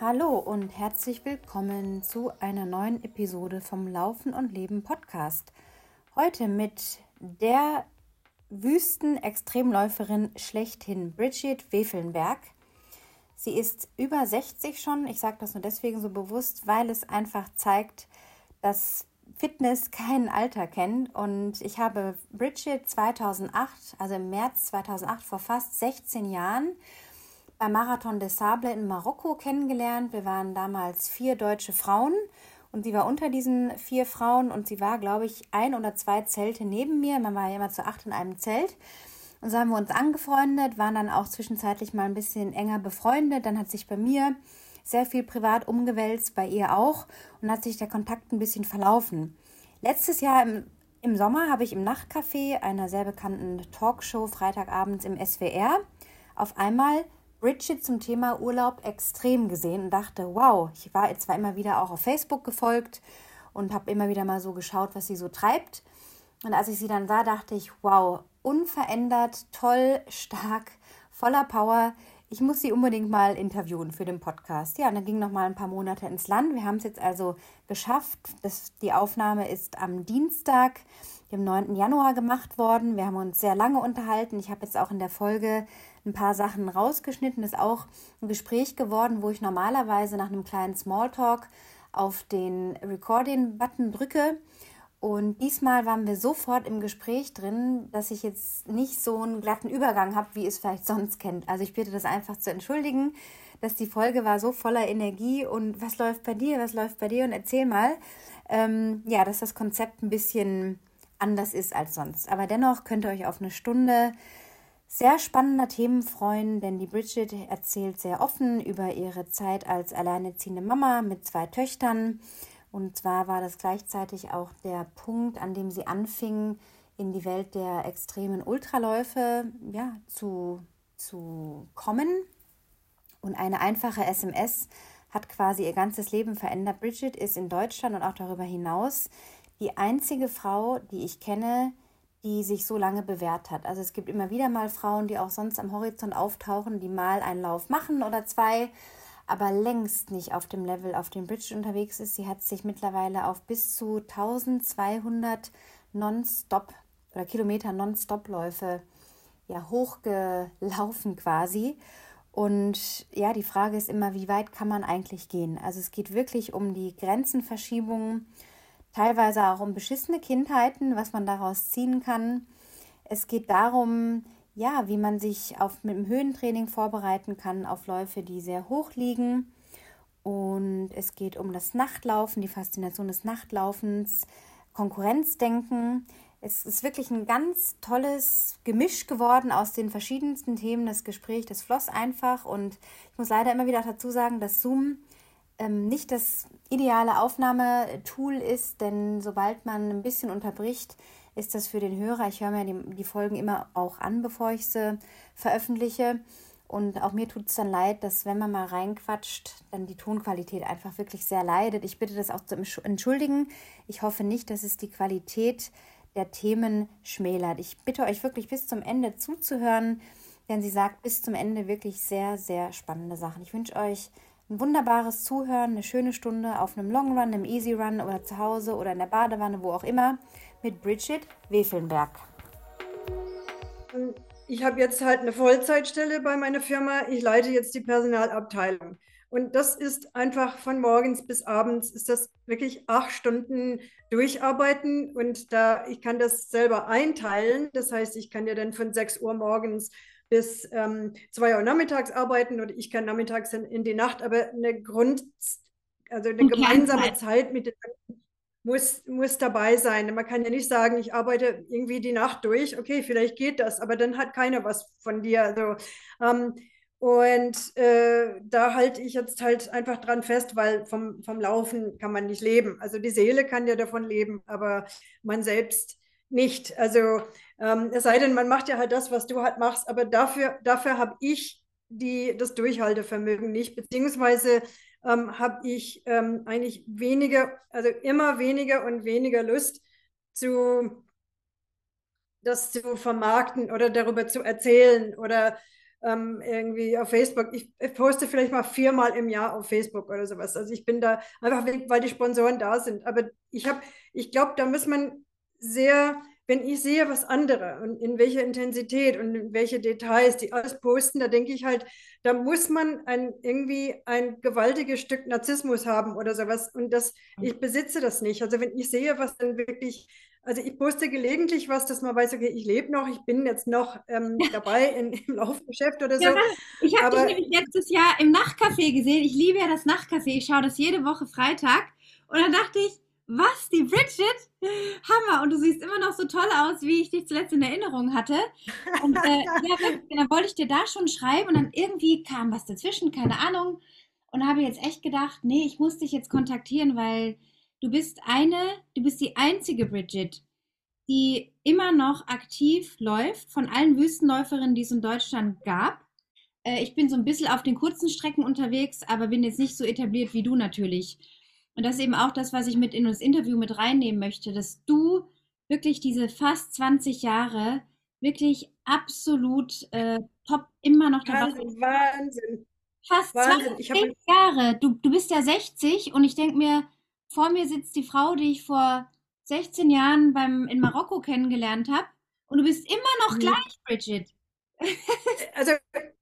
Hallo und herzlich willkommen zu einer neuen Episode vom Laufen und Leben Podcast. Heute mit der Wüsten-Extremläuferin schlechthin Bridget Wefelnberg. Sie ist über 60 schon. Ich sage das nur deswegen so bewusst, weil es einfach zeigt, dass Fitness kein Alter kennt. Und ich habe Bridget 2008, also im März 2008, vor fast 16 Jahren, beim Marathon des Sable in Marokko kennengelernt. Wir waren damals vier deutsche Frauen und sie war unter diesen vier Frauen und sie war, glaube ich, ein oder zwei Zelte neben mir. Man war ja immer zu acht in einem Zelt. Und so haben wir uns angefreundet, waren dann auch zwischenzeitlich mal ein bisschen enger befreundet. Dann hat sich bei mir sehr viel privat umgewälzt, bei ihr auch und hat sich der Kontakt ein bisschen verlaufen. Letztes Jahr im, im Sommer habe ich im Nachtcafé einer sehr bekannten Talkshow Freitagabends im SWR auf einmal Bridget zum Thema Urlaub extrem gesehen und dachte, wow, ich war jetzt zwar immer wieder auch auf Facebook gefolgt und habe immer wieder mal so geschaut, was sie so treibt. Und als ich sie dann sah, dachte ich, wow, unverändert, toll, stark, voller Power. Ich muss sie unbedingt mal interviewen für den Podcast. Ja, und dann ging noch mal ein paar Monate ins Land. Wir haben es jetzt also geschafft. Das, die Aufnahme ist am Dienstag, dem 9. Januar gemacht worden. Wir haben uns sehr lange unterhalten. Ich habe jetzt auch in der Folge ein paar Sachen rausgeschnitten. Ist auch ein Gespräch geworden, wo ich normalerweise nach einem kleinen Smalltalk auf den Recording-Button drücke. Und diesmal waren wir sofort im Gespräch drin, dass ich jetzt nicht so einen glatten Übergang habe, wie es vielleicht sonst kennt. Also ich bitte das einfach zu entschuldigen, dass die Folge war so voller Energie und was läuft bei dir, was läuft bei dir und erzähl mal. Ähm, ja, dass das Konzept ein bisschen anders ist als sonst. Aber dennoch könnt ihr euch auf eine Stunde sehr spannender Themen freuen, denn die Bridget erzählt sehr offen über ihre Zeit als alleinerziehende Mama mit zwei Töchtern. Und zwar war das gleichzeitig auch der Punkt, an dem sie anfing, in die Welt der extremen Ultraläufe ja, zu, zu kommen. Und eine einfache SMS hat quasi ihr ganzes Leben verändert. Bridget ist in Deutschland und auch darüber hinaus die einzige Frau, die ich kenne, sich so lange bewährt hat. Also es gibt immer wieder mal Frauen, die auch sonst am Horizont auftauchen, die mal einen Lauf machen oder zwei, aber längst nicht auf dem Level, auf dem Bridge unterwegs ist. Sie hat sich mittlerweile auf bis zu 1200 Non-Stop oder Kilometer Non-Stop-Läufe ja hochgelaufen quasi. Und ja, die Frage ist immer, wie weit kann man eigentlich gehen? Also es geht wirklich um die Grenzenverschiebungen teilweise auch um beschissene Kindheiten, was man daraus ziehen kann. Es geht darum, ja, wie man sich auf, mit dem Höhentraining vorbereiten kann auf Läufe, die sehr hoch liegen. Und es geht um das Nachtlaufen, die Faszination des Nachtlaufens, Konkurrenzdenken. Es ist wirklich ein ganz tolles Gemisch geworden aus den verschiedensten Themen. Das Gespräch, das floss einfach. Und ich muss leider immer wieder dazu sagen, dass Zoom ähm, nicht das ideale Aufnahmetool ist, denn sobald man ein bisschen unterbricht, ist das für den Hörer, ich höre mir die, die Folgen immer auch an, bevor ich sie veröffentliche. Und auch mir tut es dann leid, dass wenn man mal reinquatscht, dann die Tonqualität einfach wirklich sehr leidet. Ich bitte das auch zu entschuldigen. Ich hoffe nicht, dass es die Qualität der Themen schmälert. Ich bitte euch wirklich bis zum Ende zuzuhören, denn sie sagt bis zum Ende wirklich sehr, sehr spannende Sachen. Ich wünsche euch ein wunderbares Zuhören, eine schöne Stunde auf einem Long Run, einem Easy Run oder zu Hause oder in der Badewanne, wo auch immer, mit Bridget Wefelnberg. Ich habe jetzt halt eine Vollzeitstelle bei meiner Firma. Ich leite jetzt die Personalabteilung. Und das ist einfach von morgens bis abends, ist das wirklich acht Stunden durcharbeiten. Und da ich kann das selber einteilen. Das heißt, ich kann ja dann von 6 Uhr morgens bis ähm, zwei Uhr nachmittags arbeiten oder ich kann nachmittags in, in die Nacht, aber eine Grund, also eine gemeinsame Zeit mit den muss, muss dabei sein. Man kann ja nicht sagen, ich arbeite irgendwie die Nacht durch. Okay, vielleicht geht das, aber dann hat keiner was von dir. Also, ähm, und äh, da halte ich jetzt halt einfach dran fest, weil vom, vom Laufen kann man nicht leben. Also die Seele kann ja davon leben, aber man selbst nicht. Also ähm, es sei denn, man macht ja halt das, was du halt machst, aber dafür, dafür habe ich die, das Durchhaltevermögen nicht, beziehungsweise ähm, habe ich ähm, eigentlich weniger, also immer weniger und weniger Lust zu das zu vermarkten oder darüber zu erzählen oder ähm, irgendwie auf Facebook. Ich poste vielleicht mal viermal im Jahr auf Facebook oder sowas. Also ich bin da einfach, weil die Sponsoren da sind. Aber ich habe, ich glaube, da muss man sehr wenn ich sehe, was andere und in welcher Intensität und in welche Details die alles posten, da denke ich halt, da muss man ein, irgendwie ein gewaltiges Stück Narzissmus haben oder sowas. Und das, ich besitze das nicht. Also wenn ich sehe, was dann wirklich, also ich poste gelegentlich was, dass man weiß, okay, ich lebe noch, ich bin jetzt noch ähm, dabei in, im Laufgeschäft oder so. Ja, ich habe dich nämlich letztes Jahr im Nachtcafé gesehen. Ich liebe ja das Nachtcafé. Ich schaue das jede Woche Freitag. Und dann dachte ich, was, die Bridget? Hammer! Und du siehst immer noch so toll aus, wie ich dich zuletzt in Erinnerung hatte. Und äh, ja, dann wollte ich dir da schon schreiben und dann irgendwie kam was dazwischen, keine Ahnung. Und habe jetzt echt gedacht, nee, ich muss dich jetzt kontaktieren, weil du bist eine, du bist die einzige Bridget, die immer noch aktiv läuft von allen Wüstenläuferinnen, die es in Deutschland gab. Äh, ich bin so ein bisschen auf den kurzen Strecken unterwegs, aber bin jetzt nicht so etabliert wie du natürlich. Und das ist eben auch das, was ich mit in das Interview mit reinnehmen möchte, dass du wirklich diese fast 20 Jahre wirklich absolut äh, top immer noch dabei bist. Wahnsinn. Fast Wahnsinn. 20 Jahre. Du, du bist ja 60 und ich denke mir, vor mir sitzt die Frau, die ich vor 16 Jahren beim, in Marokko kennengelernt habe. Und du bist immer noch mhm. gleich, Bridget. Also ich,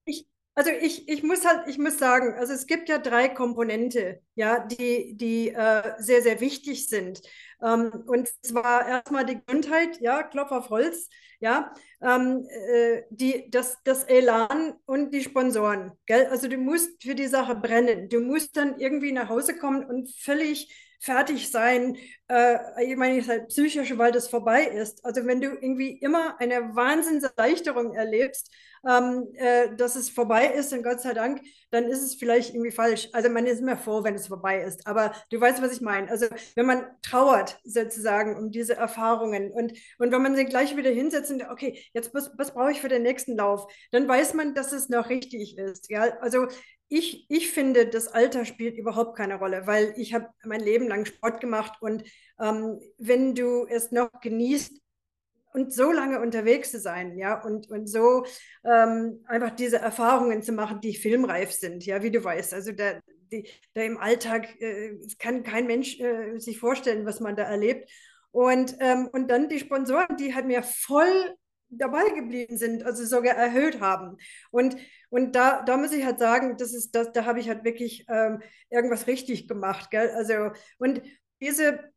also ich, ich muss halt, ich muss sagen, also es gibt ja drei Komponente, ja, die, die äh, sehr, sehr wichtig sind. Ähm, und zwar erstmal die Gesundheit, ja, Klopf auf Holz, ja, ähm, äh, die, das, das Elan und die Sponsoren, gell? Also du musst für die Sache brennen. Du musst dann irgendwie nach Hause kommen und völlig fertig sein, äh, ich meine, ich halt psychisch, weil das vorbei ist. Also wenn du irgendwie immer eine Wahnsinnserleichterung erlebst, ähm, äh, dass es vorbei ist und Gott sei Dank, dann ist es vielleicht irgendwie falsch. Also man ist immer froh, wenn es vorbei ist. Aber du weißt, was ich meine. Also wenn man trauert sozusagen um diese Erfahrungen und, und wenn man sich gleich wieder hinsetzt und okay, jetzt was, was brauche ich für den nächsten Lauf, dann weiß man, dass es noch richtig ist. Ja? Also ich, ich finde, das Alter spielt überhaupt keine Rolle, weil ich habe mein Leben lang Sport gemacht und ähm, wenn du es noch genießt, und so lange unterwegs zu sein, ja, und, und so ähm, einfach diese Erfahrungen zu machen, die filmreif sind, ja, wie du weißt. Also da, die, da im Alltag äh, kann kein Mensch äh, sich vorstellen, was man da erlebt. Und, ähm, und dann die Sponsoren, die halt mir voll dabei geblieben sind, also sogar erhöht haben. Und, und da, da muss ich halt sagen, das ist, das, da habe ich halt wirklich ähm, irgendwas richtig gemacht. Gell? Also, und diese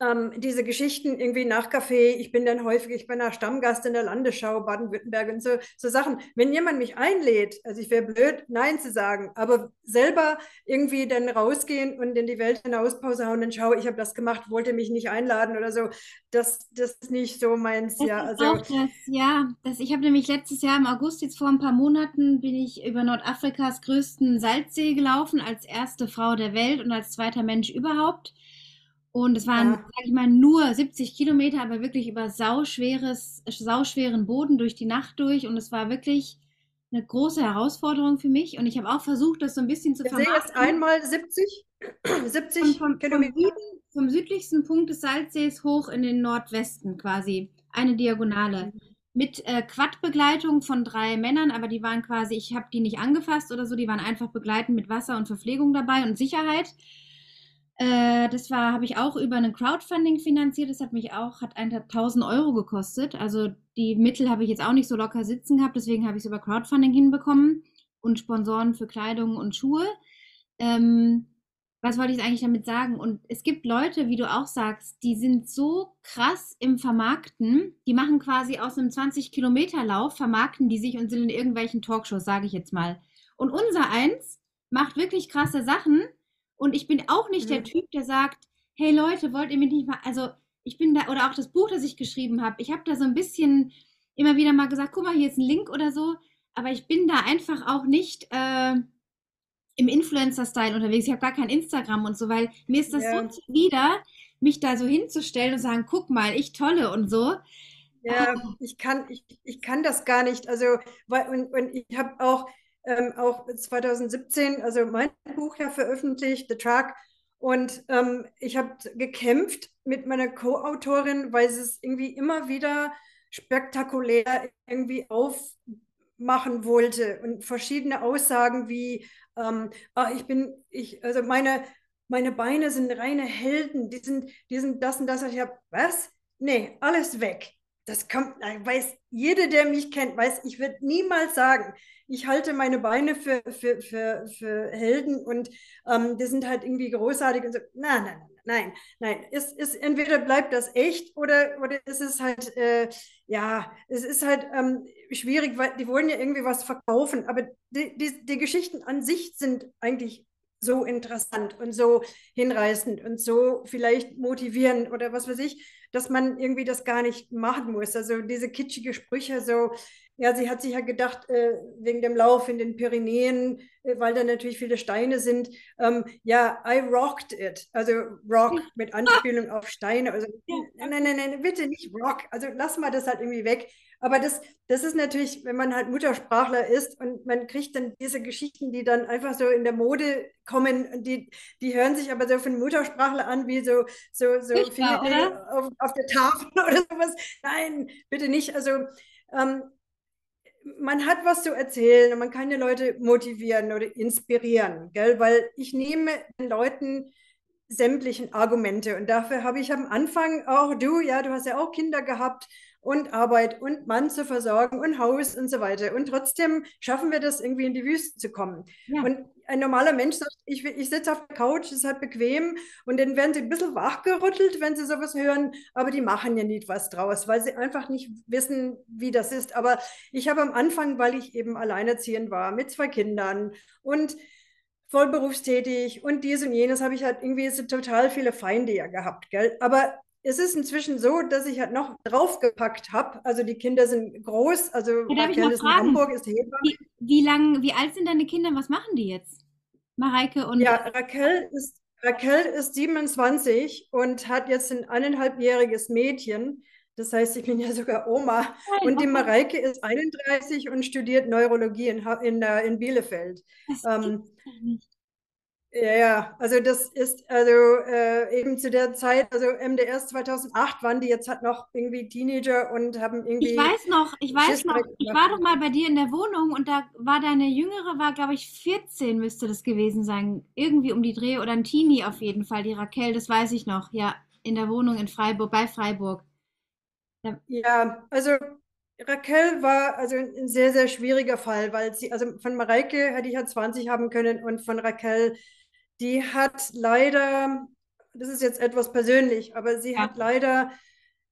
ähm, diese Geschichten irgendwie nach Café, ich bin dann häufig, ich bin da Stammgast in der Landesschau Baden-Württemberg und so, so Sachen. Wenn jemand mich einlädt, also ich wäre blöd, Nein zu sagen, aber selber irgendwie dann rausgehen und in die Welt hinaus Pause hauen und schau, ich habe das gemacht, wollte mich nicht einladen oder so, das, das ist nicht so meins. Das ja, also, das, ja das, ich habe nämlich letztes Jahr im August, jetzt vor ein paar Monaten, bin ich über Nordafrikas größten Salzsee gelaufen, als erste Frau der Welt und als zweiter Mensch überhaupt. Und es waren, ja. sag ich mal, nur 70 Kilometer, aber wirklich über sauschweres, sauschweren Boden durch die Nacht durch. Und es war wirklich eine große Herausforderung für mich. Und ich habe auch versucht, das so ein bisschen zu vermarkten. Ich sehe jetzt einmal 70, 70 vom, Kilometer. Vom, Süden, vom, südlichsten Punkt des Salzsees hoch in den Nordwesten quasi. Eine Diagonale. Mit äh, Quad-Begleitung von drei Männern, aber die waren quasi, ich habe die nicht angefasst oder so, die waren einfach begleitend mit Wasser und Verpflegung dabei und Sicherheit. Äh, das war, habe ich auch über ein Crowdfunding finanziert. Das hat mich auch, hat 1000 Euro gekostet. Also die Mittel habe ich jetzt auch nicht so locker sitzen gehabt. Deswegen habe ich es über Crowdfunding hinbekommen und Sponsoren für Kleidung und Schuhe. Ähm, was wollte ich eigentlich damit sagen? Und es gibt Leute, wie du auch sagst, die sind so krass im Vermarkten. Die machen quasi aus einem 20-Kilometer-Lauf, vermarkten die sich und sind in irgendwelchen Talkshows, sage ich jetzt mal. Und unser eins macht wirklich krasse Sachen und ich bin auch nicht mhm. der Typ, der sagt, hey Leute, wollt ihr mich nicht mal, also ich bin da, oder auch das Buch, das ich geschrieben habe, ich habe da so ein bisschen immer wieder mal gesagt, guck mal, hier ist ein Link oder so, aber ich bin da einfach auch nicht äh, im Influencer-Style unterwegs. Ich habe gar kein Instagram und so, weil mir ist das ja. so zuwider, mich da so hinzustellen und sagen, guck mal, ich tolle und so. Ja, ah. ich kann, ich, ich kann das gar nicht. Also, weil, und, und ich habe auch, ähm, auch 2017, also mein Buch ja veröffentlicht, The Truck. Und ähm, ich habe gekämpft mit meiner Co-Autorin, weil sie es irgendwie immer wieder spektakulär irgendwie auf machen wollte und verschiedene Aussagen wie, ähm, ah, ich bin, ich, also meine, meine Beine sind reine Helden, die sind, die sind das und das. Ich habe, was? Nee, alles weg. Das kommt, weiß jeder, der mich kennt, weiß, ich würde niemals sagen, ich halte meine Beine für, für, für, für Helden und ähm, die sind halt irgendwie großartig und so. Nein, nein, nein, nein. Ist, ist, entweder bleibt das echt oder, oder ist es halt, äh, ja, es ist halt ähm, schwierig, weil die wollen ja irgendwie was verkaufen, aber die, die, die Geschichten an sich sind eigentlich so interessant und so hinreißend und so vielleicht motivierend oder was weiß ich, dass man irgendwie das gar nicht machen muss. Also diese kitschige Sprüche, so, ja, sie hat sich ja gedacht, äh, wegen dem Lauf in den Pyrenäen, äh, weil da natürlich viele Steine sind, ähm, ja, I rocked it. Also Rock mit Anspielung auf Steine. Also, nein, nein, nein, bitte nicht Rock. Also lass mal das halt irgendwie weg. Aber das, das ist natürlich, wenn man halt Muttersprachler ist und man kriegt dann diese Geschichten, die dann einfach so in der Mode kommen, die, die hören sich aber so von Muttersprachler an, wie so, so, so viele auf, auf, der Tafel oder sowas. Nein, bitte nicht. Also ähm, man hat was zu erzählen und man kann die Leute motivieren oder inspirieren, gell? weil ich nehme den Leuten sämtlichen Argumente und dafür habe ich am Anfang auch du, ja, du hast ja auch Kinder gehabt und Arbeit und Mann zu versorgen und Haus und so weiter. Und trotzdem schaffen wir das irgendwie in die Wüste zu kommen. Ja. Und ein normaler Mensch sagt, ich, ich sitze auf der Couch, ist halt bequem und dann werden sie ein bisschen wachgerüttelt, wenn sie sowas hören, aber die machen ja nicht was draus, weil sie einfach nicht wissen, wie das ist. Aber ich habe am Anfang, weil ich eben alleinerziehend war, mit zwei Kindern und vollberufstätig und dies und jenes, habe ich halt irgendwie so total viele Feinde ja gehabt, gell? Aber es ist inzwischen so, dass ich halt noch draufgepackt habe. Also die Kinder sind groß. Also ja, Raquel ist in Hamburg, ist Hebamme. Wie, wie lang, wie alt sind deine Kinder? Was machen die jetzt? Mareike und. Ja, Raquel ist, Raquel ist 27 und hat jetzt ein eineinhalbjähriges Mädchen. Das heißt, ich bin ja sogar Oma. Und die Mareike ist 31 und studiert Neurologie in, in, in Bielefeld. Das ähm, nicht. Ja, ja, also das ist also äh, eben zu der Zeit, also MDS 2008 waren die jetzt halt noch irgendwie Teenager und haben irgendwie. Ich weiß noch, ich weiß noch, ich war doch mal bei dir in der Wohnung und da war deine Jüngere, war glaube ich 14 müsste das gewesen sein, irgendwie um die Dreh oder ein Teenie auf jeden Fall, die Raquel, das weiß ich noch, ja, in der Wohnung in Freiburg, bei Freiburg. Ja, ja also Raquel war also ein sehr, sehr schwieriger Fall, weil sie, also von Mareike hätte ich ja 20 haben können und von Raquel die hat leider, das ist jetzt etwas persönlich, aber sie ja. hat leider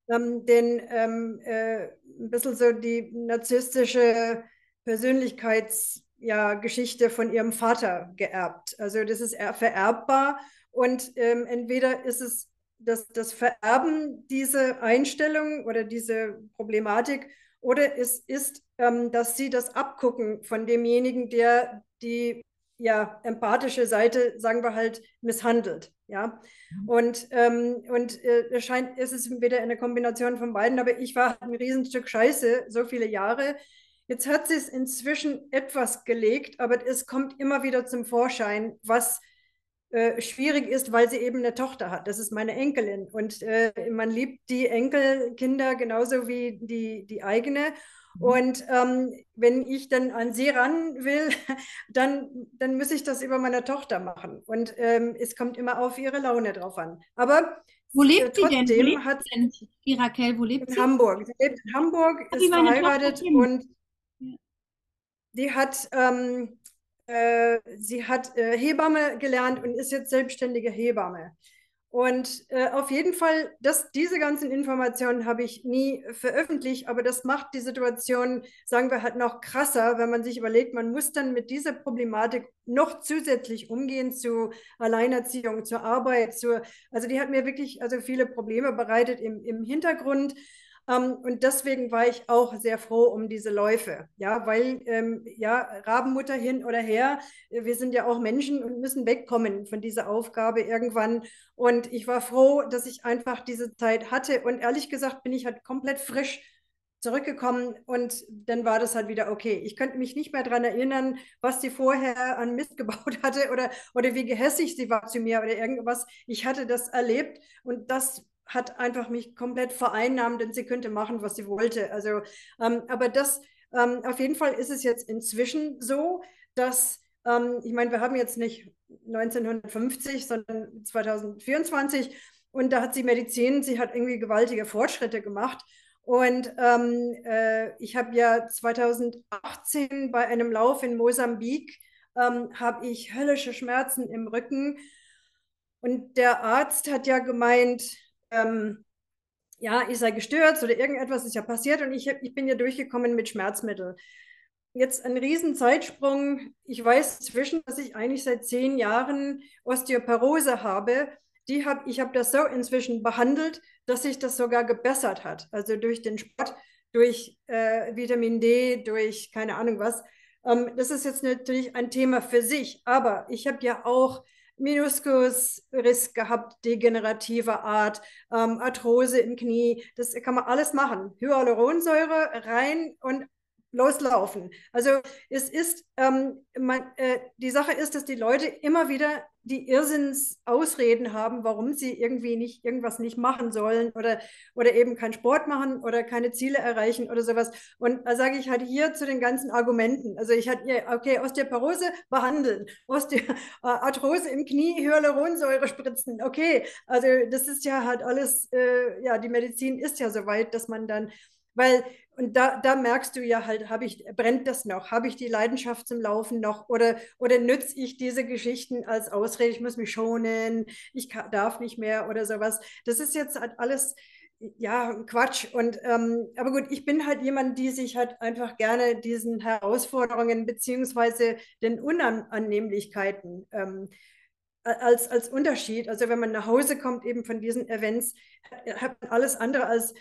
ähm, den ähm, äh, ein bisschen so die narzisstische Persönlichkeitsgeschichte ja, von ihrem Vater geerbt. Also das ist vererbbar und ähm, entweder ist es das, das Vererben diese Einstellung oder diese Problematik oder es ist, ähm, dass sie das abgucken von demjenigen, der die ja, empathische Seite, sagen wir halt, misshandelt. Ja, mhm. und, ähm, und äh, es scheint, ist es wieder eine Kombination von beiden, aber ich war ein Riesenstück Scheiße, so viele Jahre. Jetzt hat sie es inzwischen etwas gelegt, aber es kommt immer wieder zum Vorschein, was äh, schwierig ist, weil sie eben eine Tochter hat. Das ist meine Enkelin. Und äh, man liebt die Enkelkinder genauso wie die, die eigene. Mhm. Und ähm, wenn ich dann an sie ran will, dann, dann muss ich das über meine Tochter machen. Und ähm, es kommt immer auf ihre Laune drauf an. Aber wo lebt sie denn? Wo lebt hat denn die Raquel? Wo lebt in sie? Hamburg. Sie lebt in Hamburg, ist verheiratet und die hat, ähm, äh, sie hat äh, Hebamme gelernt und ist jetzt selbstständige Hebamme. Und äh, auf jeden Fall, das, diese ganzen Informationen habe ich nie veröffentlicht, aber das macht die Situation, sagen wir halt, noch krasser, wenn man sich überlegt, man muss dann mit dieser Problematik noch zusätzlich umgehen zu Alleinerziehung, zur Arbeit, zur, also die hat mir wirklich also viele Probleme bereitet im, im Hintergrund. Ähm, und deswegen war ich auch sehr froh um diese Läufe, ja, weil ähm, ja Rabenmutter hin oder her, äh, wir sind ja auch Menschen und müssen wegkommen von dieser Aufgabe irgendwann. Und ich war froh, dass ich einfach diese Zeit hatte. Und ehrlich gesagt bin ich halt komplett frisch zurückgekommen und dann war das halt wieder okay. Ich könnte mich nicht mehr daran erinnern, was sie vorher an Mist gebaut hatte oder, oder wie gehässig sie war zu mir oder irgendwas. Ich hatte das erlebt und das hat einfach mich komplett vereinnahmt, denn sie könnte machen, was sie wollte. Also, ähm, aber das ähm, auf jeden Fall ist es jetzt inzwischen so, dass, ähm, ich meine, wir haben jetzt nicht 1950, sondern 2024 und da hat sie Medizin, sie hat irgendwie gewaltige Fortschritte gemacht. Und ähm, äh, ich habe ja 2018 bei einem Lauf in Mosambik, ähm, habe ich höllische Schmerzen im Rücken. Und der Arzt hat ja gemeint, ähm, ja, ich sei gestürzt oder irgendetwas ist ja passiert und ich, ich bin ja durchgekommen mit Schmerzmittel. Jetzt ein Riesenzeitsprung. Ich weiß zwischen, dass ich eigentlich seit zehn Jahren Osteoporose habe. Die hab, ich habe das so inzwischen behandelt, dass sich das sogar gebessert hat. Also durch den Sport, durch äh, Vitamin D, durch keine Ahnung was. Ähm, das ist jetzt natürlich ein Thema für sich. Aber ich habe ja auch Meniskusriss gehabt, degenerative Art, ähm, Arthrose im Knie. Das kann man alles machen. Hyaluronsäure rein und loslaufen. Also es ist, ähm, man, äh, die Sache ist, dass die Leute immer wieder die Irrsinnsausreden haben, warum sie irgendwie nicht irgendwas nicht machen sollen oder, oder eben keinen Sport machen oder keine Ziele erreichen oder sowas. Und da sage ich halt hier zu den ganzen Argumenten. Also ich hatte, okay, Osteoporose behandeln, Osteo Arthrose im Knie, Hyaluronsäure spritzen. Okay, also das ist ja halt alles, äh, ja, die Medizin ist ja so weit, dass man dann weil, und da, da merkst du ja halt, habe ich, brennt das noch? Habe ich die Leidenschaft zum Laufen noch? Oder, oder nütze ich diese Geschichten als Ausrede, ich muss mich schonen, ich darf nicht mehr oder sowas. Das ist jetzt halt alles, ja, Quatsch. Und ähm, aber gut, ich bin halt jemand, die sich halt einfach gerne diesen Herausforderungen beziehungsweise den Unannehmlichkeiten ähm, als, als Unterschied. Also wenn man nach Hause kommt eben von diesen Events, hat man alles andere als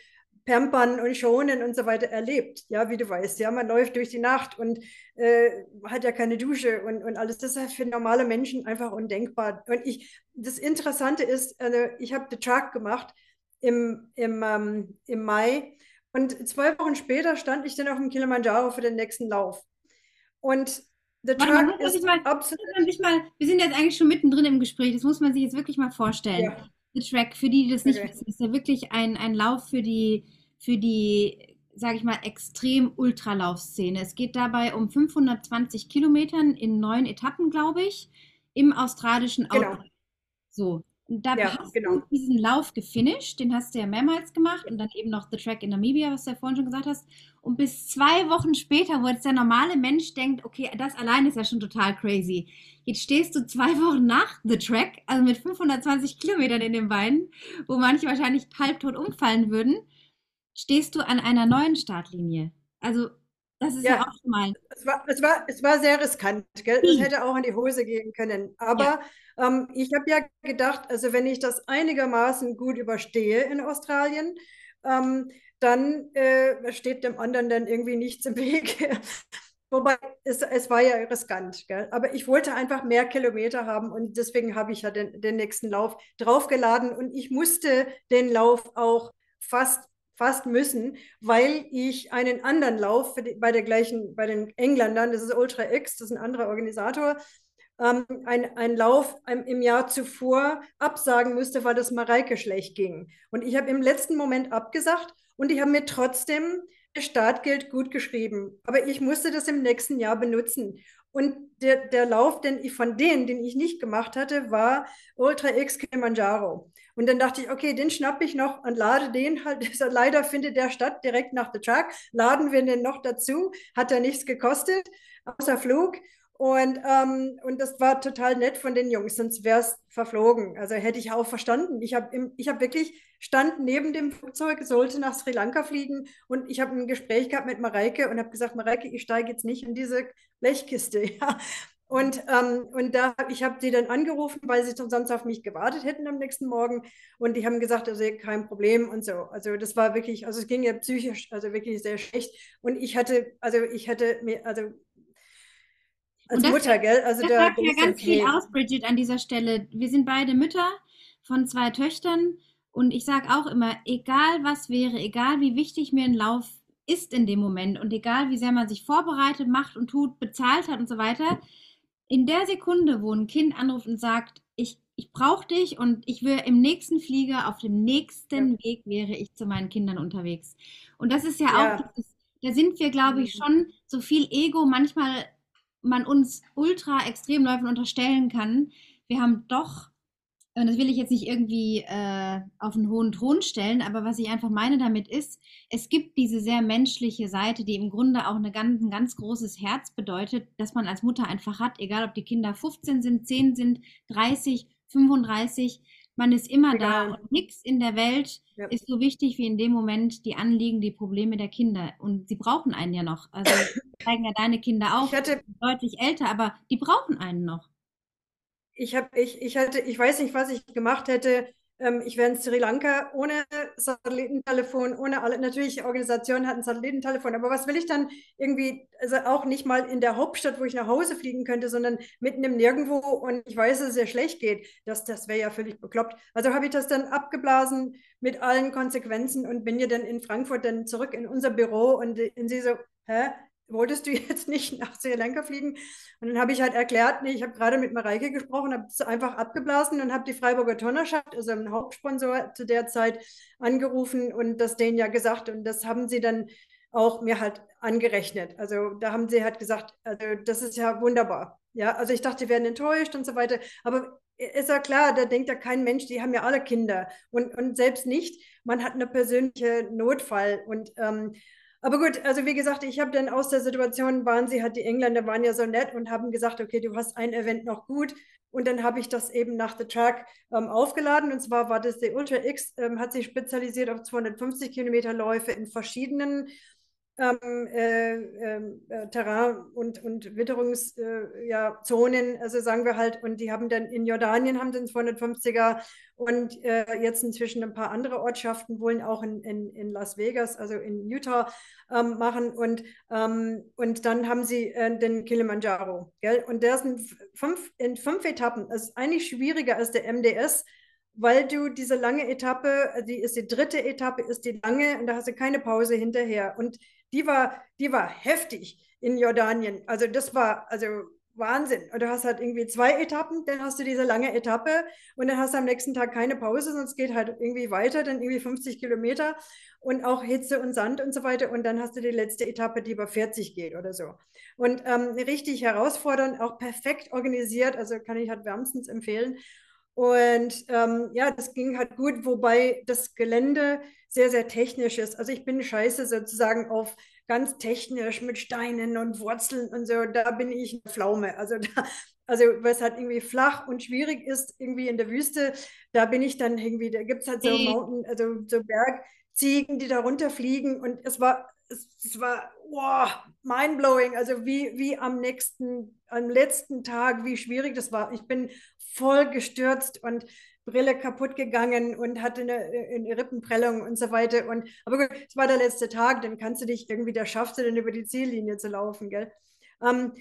Pampern und Schonen und so weiter erlebt. Ja, wie du weißt, ja, man läuft durch die Nacht und äh, hat ja keine Dusche und, und alles. Das ist für normale Menschen einfach undenkbar. Und ich, das Interessante ist, also ich habe The Truck gemacht im, im, ähm, im Mai und zwei Wochen später stand ich dann auf dem Kilimanjaro für den nächsten Lauf. Und The Truck ist mal, absolut... Mal, wir sind jetzt eigentlich schon mittendrin im Gespräch, das muss man sich jetzt wirklich mal vorstellen. Ja. The Track, für die, die das nicht okay. wissen, ist ja wirklich ein, ein Lauf für die für die, sage ich mal, extrem Ultralaufszene. Es geht dabei um 520 Kilometern in neun Etappen, glaube ich, im australischen genau. Outback. So. Und da ja, hast genau. du diesen Lauf gefinisht, den hast du ja mehrmals gemacht und dann eben noch The Track in Namibia, was du ja vorhin schon gesagt hast. Und bis zwei Wochen später, wo jetzt der normale Mensch denkt, okay, das allein ist ja schon total crazy. Jetzt stehst du zwei Wochen nach The Track, also mit 520 Kilometern in den Beinen, wo manche wahrscheinlich halbtot umfallen würden stehst du an einer neuen Startlinie. Also das ist ja, ja auch schon mal. Es war, es war, es war sehr riskant, gell? Es hm. hätte auch in die Hose gehen können. Aber ja. ähm, ich habe ja gedacht, also wenn ich das einigermaßen gut überstehe in Australien, ähm, dann äh, steht dem anderen dann irgendwie nichts im Weg. Wobei, es, es war ja riskant, gell? aber ich wollte einfach mehr Kilometer haben und deswegen habe ich ja den, den nächsten Lauf draufgeladen und ich musste den Lauf auch fast fast müssen, weil ich einen anderen Lauf bei der gleichen, bei den Engländern, das ist Ultra X, das ist ein anderer Organisator, ähm, ein, Lauf im Jahr zuvor absagen musste, weil das Mareike schlecht ging. Und ich habe im letzten Moment abgesagt und die haben mir trotzdem das Startgeld gut geschrieben. Aber ich musste das im nächsten Jahr benutzen. Und der, der Lauf, den ich von denen, den ich nicht gemacht hatte, war Ultra X Kilimanjaro. Und dann dachte ich, okay, den schnappe ich noch und lade den halt. Leider findet der statt direkt nach der Truck. Laden wir den noch dazu. Hat ja nichts gekostet, außer Flug. Und, ähm, und das war total nett von den Jungs, sonst wäre es verflogen. Also hätte ich auch verstanden. Ich habe hab wirklich, stand neben dem Flugzeug, sollte nach Sri Lanka fliegen und ich habe ein Gespräch gehabt mit Mareike und habe gesagt, Mareike, ich steige jetzt nicht in diese Blechkiste. Ja. Und, ähm, und da, ich habe sie dann angerufen, weil sie sonst auf mich gewartet hätten am nächsten Morgen. Und die haben gesagt, also kein Problem und so. Also das war wirklich, also es ging ja psychisch, also wirklich sehr schlecht. Und ich hatte, also ich hatte mir, also als das, Mutter, gell? Also das da sagt ja ganz viel aus, Bridget, an dieser Stelle. Wir sind beide Mütter von zwei Töchtern. Und ich sage auch immer, egal was wäre, egal wie wichtig mir ein Lauf ist in dem Moment und egal wie sehr man sich vorbereitet, macht und tut, bezahlt hat und so weiter, in der Sekunde, wo ein Kind anruft und sagt, ich, ich brauche dich und ich will im nächsten Flieger auf dem nächsten ja. Weg wäre ich zu meinen Kindern unterwegs. Und das ist ja, ja. auch dieses, da sind wir, glaube ich, schon so viel Ego manchmal man uns ultra Extremläufen unterstellen kann. Wir haben doch und das will ich jetzt nicht irgendwie äh, auf einen hohen Thron stellen, aber was ich einfach meine damit ist, es gibt diese sehr menschliche Seite, die im Grunde auch eine ganz, ein ganz großes Herz bedeutet, dass man als Mutter einfach hat, egal ob die Kinder 15 sind, 10 sind, 30, 35, man ist immer egal. da und nichts in der Welt ja. ist so wichtig wie in dem Moment die Anliegen, die Probleme der Kinder. Und sie brauchen einen ja noch. Also zeigen ja deine Kinder auch hatte, deutlich älter, aber die brauchen einen noch ich habe, ich, ich hatte, ich weiß nicht, was ich gemacht hätte. Ähm, ich wäre in Sri Lanka ohne Satellitentelefon, ohne alle, natürlich Organisationen hatten Satellitentelefon, aber was will ich dann irgendwie, also auch nicht mal in der Hauptstadt, wo ich nach Hause fliegen könnte, sondern mitten im Nirgendwo und ich weiß, dass es sehr schlecht geht. Das, das wäre ja völlig bekloppt. Also habe ich das dann abgeblasen mit allen Konsequenzen und bin ja dann in Frankfurt dann zurück in unser Büro und, und sie so, hä? Wolltest du jetzt nicht nach Sri Lanka fliegen? Und dann habe ich halt erklärt, nee, ich habe gerade mit Mareike gesprochen, habe es einfach abgeblasen und habe die Freiburger Turnerschaft, also einen Hauptsponsor zu der Zeit, angerufen und das denen ja gesagt. Und das haben sie dann auch mir halt angerechnet. Also da haben sie halt gesagt, also das ist ja wunderbar. Ja, also ich dachte, die werden enttäuscht und so weiter. Aber ist ja klar, da denkt ja kein Mensch, die haben ja alle Kinder. Und, und selbst nicht, man hat eine persönliche Notfall. Und ähm, aber gut, also wie gesagt, ich habe dann aus der Situation, waren sie halt, die Engländer waren ja so nett und haben gesagt, okay, du hast ein Event noch gut. Und dann habe ich das eben nach The Track ähm, aufgeladen. Und zwar war das der Ultra X, ähm, hat sich spezialisiert auf 250 Kilometer Läufe in verschiedenen äh, ähm, äh, Terrain und, und Witterungszonen, äh, ja, also sagen wir halt, und die haben dann in Jordanien haben den 250er und äh, jetzt inzwischen ein paar andere Ortschaften wollen auch in, in, in Las Vegas, also in Utah ähm, machen und, ähm, und dann haben sie äh, den Kilimanjaro, gell? und der sind fünf, in fünf Etappen, das ist eigentlich schwieriger als der MDS, weil du diese lange Etappe, die ist die dritte Etappe, ist die lange und da hast du keine Pause hinterher. Und die war, die war heftig in Jordanien. Also das war, also Wahnsinn. Und du hast halt irgendwie zwei Etappen, dann hast du diese lange Etappe und dann hast du am nächsten Tag keine Pause, sonst geht halt irgendwie weiter, dann irgendwie 50 Kilometer und auch Hitze und Sand und so weiter. Und dann hast du die letzte Etappe, die über 40 geht oder so. Und ähm, richtig herausfordernd, auch perfekt organisiert, also kann ich halt wärmstens empfehlen. Und ähm, ja, das ging halt gut, wobei das Gelände sehr, sehr technisch ist. Also ich bin scheiße sozusagen auf ganz technisch mit Steinen und Wurzeln und so. Da bin ich eine Pflaume. Also da, also was halt irgendwie flach und schwierig ist, irgendwie in der Wüste, da bin ich dann irgendwie, da gibt es halt so Mountain, also so Bergziegen, die da runterfliegen und es war, es, es war wow, mindblowing, also wie, wie am nächsten, am letzten Tag, wie schwierig das war. Ich bin voll gestürzt und Brille kaputt gegangen und hatte eine, eine, Rippenprellung und so weiter. Und, aber gut, es war der letzte Tag, dann kannst du dich irgendwie, da schaffst du dann über die Ziellinie zu laufen, gell? Ähm,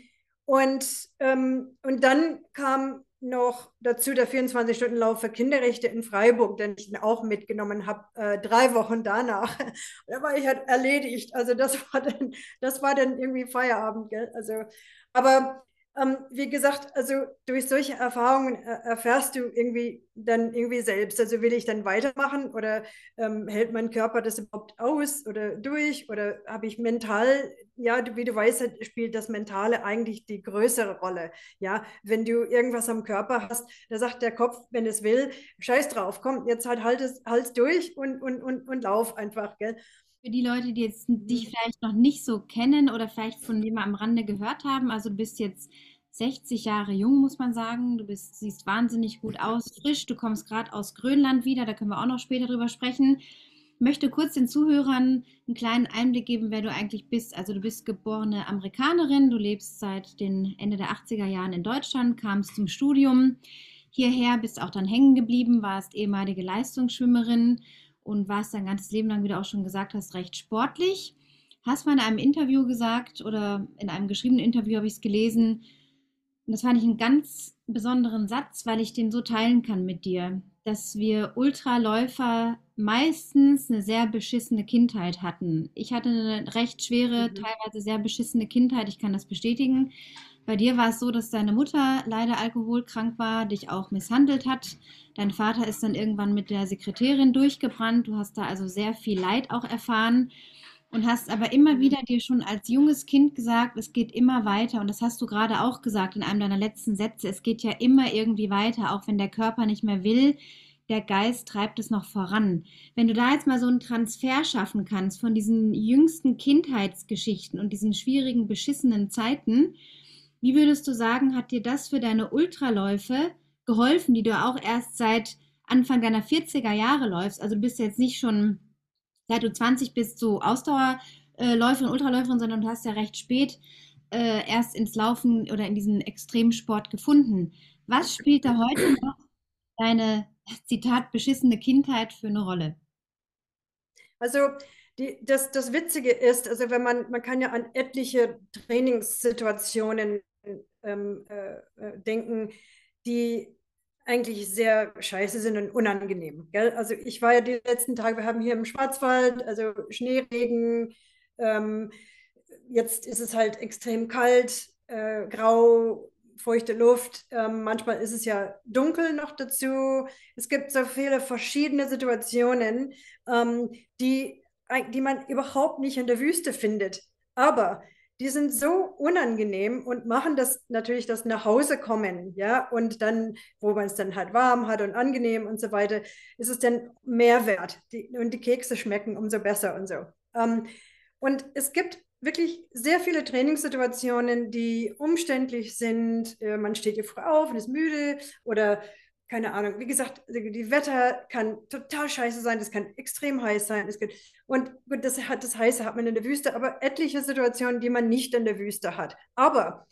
und, ähm, und dann kam noch dazu der 24-Stunden-Lauf für Kinderrechte in Freiburg, den ich auch mitgenommen habe, äh, drei Wochen danach. da war ich halt erledigt. Also das war dann, das war dann irgendwie Feierabend, gell? Also, aber ähm, wie gesagt, also durch solche Erfahrungen äh, erfährst du irgendwie dann irgendwie selbst. Also will ich dann weitermachen oder ähm, hält mein Körper das überhaupt aus oder durch oder habe ich mental, ja, wie du weißt, spielt das Mentale eigentlich die größere Rolle. Ja, wenn du irgendwas am Körper hast, da sagt der Kopf, wenn es will, scheiß drauf, komm, jetzt halt halt es, halt's durch und, und, und, und lauf einfach, gell? Für die Leute, die jetzt dich vielleicht noch nicht so kennen oder vielleicht von dem am Rande gehört haben, also du bist jetzt 60 Jahre jung, muss man sagen. Du bist, siehst wahnsinnig gut aus, frisch. Du kommst gerade aus Grönland wieder, da können wir auch noch später drüber sprechen. Ich möchte kurz den Zuhörern einen kleinen Einblick geben, wer du eigentlich bist. Also du bist geborene Amerikanerin, du lebst seit den Ende der 80er Jahren in Deutschland, kamst zum Studium hierher, bist auch dann hängen geblieben, warst ehemalige Leistungsschwimmerin und warst dein ganzes Leben lang, wie du auch schon gesagt hast, recht sportlich. Hast mal in einem Interview gesagt oder in einem geschriebenen Interview habe ich es gelesen, und das fand ich einen ganz besonderen Satz, weil ich den so teilen kann mit dir, dass wir Ultraläufer meistens eine sehr beschissene Kindheit hatten. Ich hatte eine recht schwere, mhm. teilweise sehr beschissene Kindheit, ich kann das bestätigen. Bei dir war es so, dass deine Mutter leider alkoholkrank war, dich auch misshandelt hat. Dein Vater ist dann irgendwann mit der Sekretärin durchgebrannt. Du hast da also sehr viel Leid auch erfahren. und hast aber immer wieder dir schon als junges Kind gesagt, es geht immer weiter. Und das hast du gerade auch gesagt in einem deiner letzten Sätze. Es geht ja immer irgendwie weiter, auch wenn der Körper nicht mehr will. Der Geist treibt es noch voran. Wenn du da jetzt mal so einen Transfer schaffen kannst von diesen jüngsten Kindheitsgeschichten und diesen schwierigen, beschissenen Zeiten, wie würdest du sagen, hat dir das für deine Ultraläufe geholfen, die du auch erst seit Anfang deiner 40er Jahre läufst? Also du bist jetzt nicht schon seit du 20 bist so Ausdauerläuferin, Ultraläuferin, sondern du hast ja recht spät äh, erst ins Laufen oder in diesen Extremsport gefunden. Was spielt da heute noch deine, Zitat, beschissene Kindheit für eine Rolle? Also die, das, das Witzige ist, also wenn man, man kann ja an etliche Trainingssituationen ähm, äh, äh denken, die eigentlich sehr scheiße sind und unangenehm. Gell? Also ich war ja die letzten Tage, wir haben hier im Schwarzwald, also Schneeregen, ähm, jetzt ist es halt extrem kalt, äh, grau, feuchte Luft, ähm, manchmal ist es ja dunkel noch dazu. Es gibt so viele verschiedene Situationen, ähm, die, die man überhaupt nicht in der Wüste findet. Aber die sind so unangenehm und machen das natürlich das nach Hause kommen, ja, und dann, wo man es dann halt warm hat und angenehm und so weiter, ist es dann Mehrwert. Die, und die Kekse schmecken umso besser und so. Ähm, und es gibt wirklich sehr viele Trainingssituationen, die umständlich sind. Äh, man steht hier früh auf und ist müde oder keine Ahnung, wie gesagt, die Wetter kann total scheiße sein, das kann extrem heiß sein. Es und gut, das, hat, das Heiße hat man in der Wüste, aber etliche Situationen, die man nicht in der Wüste hat. Aber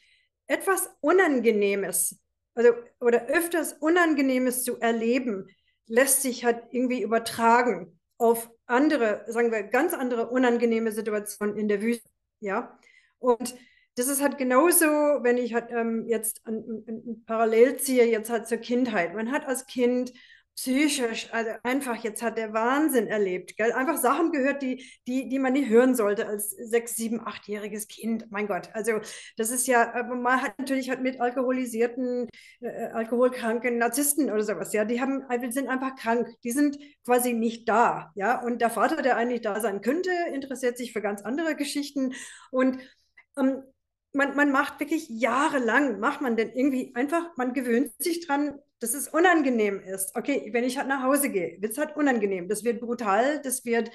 etwas Unangenehmes, also, oder öfters Unangenehmes zu erleben, lässt sich halt irgendwie übertragen auf andere, sagen wir, ganz andere unangenehme Situationen in der Wüste. Ja. Und das ist halt genauso, wenn ich halt, ähm, jetzt ein, ein, ein parallel ziehe, jetzt halt zur Kindheit. Man hat als Kind psychisch, also einfach, jetzt hat der Wahnsinn erlebt, gell? Einfach Sachen gehört, die, die, die man nicht hören sollte als sechs, sieben, achtjähriges Kind. Mein Gott, also das ist ja, man hat natürlich halt mit alkoholisierten, äh, alkoholkranken Narzissten oder sowas, ja, die haben, sind einfach krank, die sind quasi nicht da, ja, und der Vater, der eigentlich da sein könnte, interessiert sich für ganz andere Geschichten und ähm, man, man macht wirklich jahrelang, macht man denn irgendwie einfach, man gewöhnt sich dran, dass es unangenehm ist. Okay, wenn ich halt nach Hause gehe, wird es halt unangenehm. Das wird brutal, das wird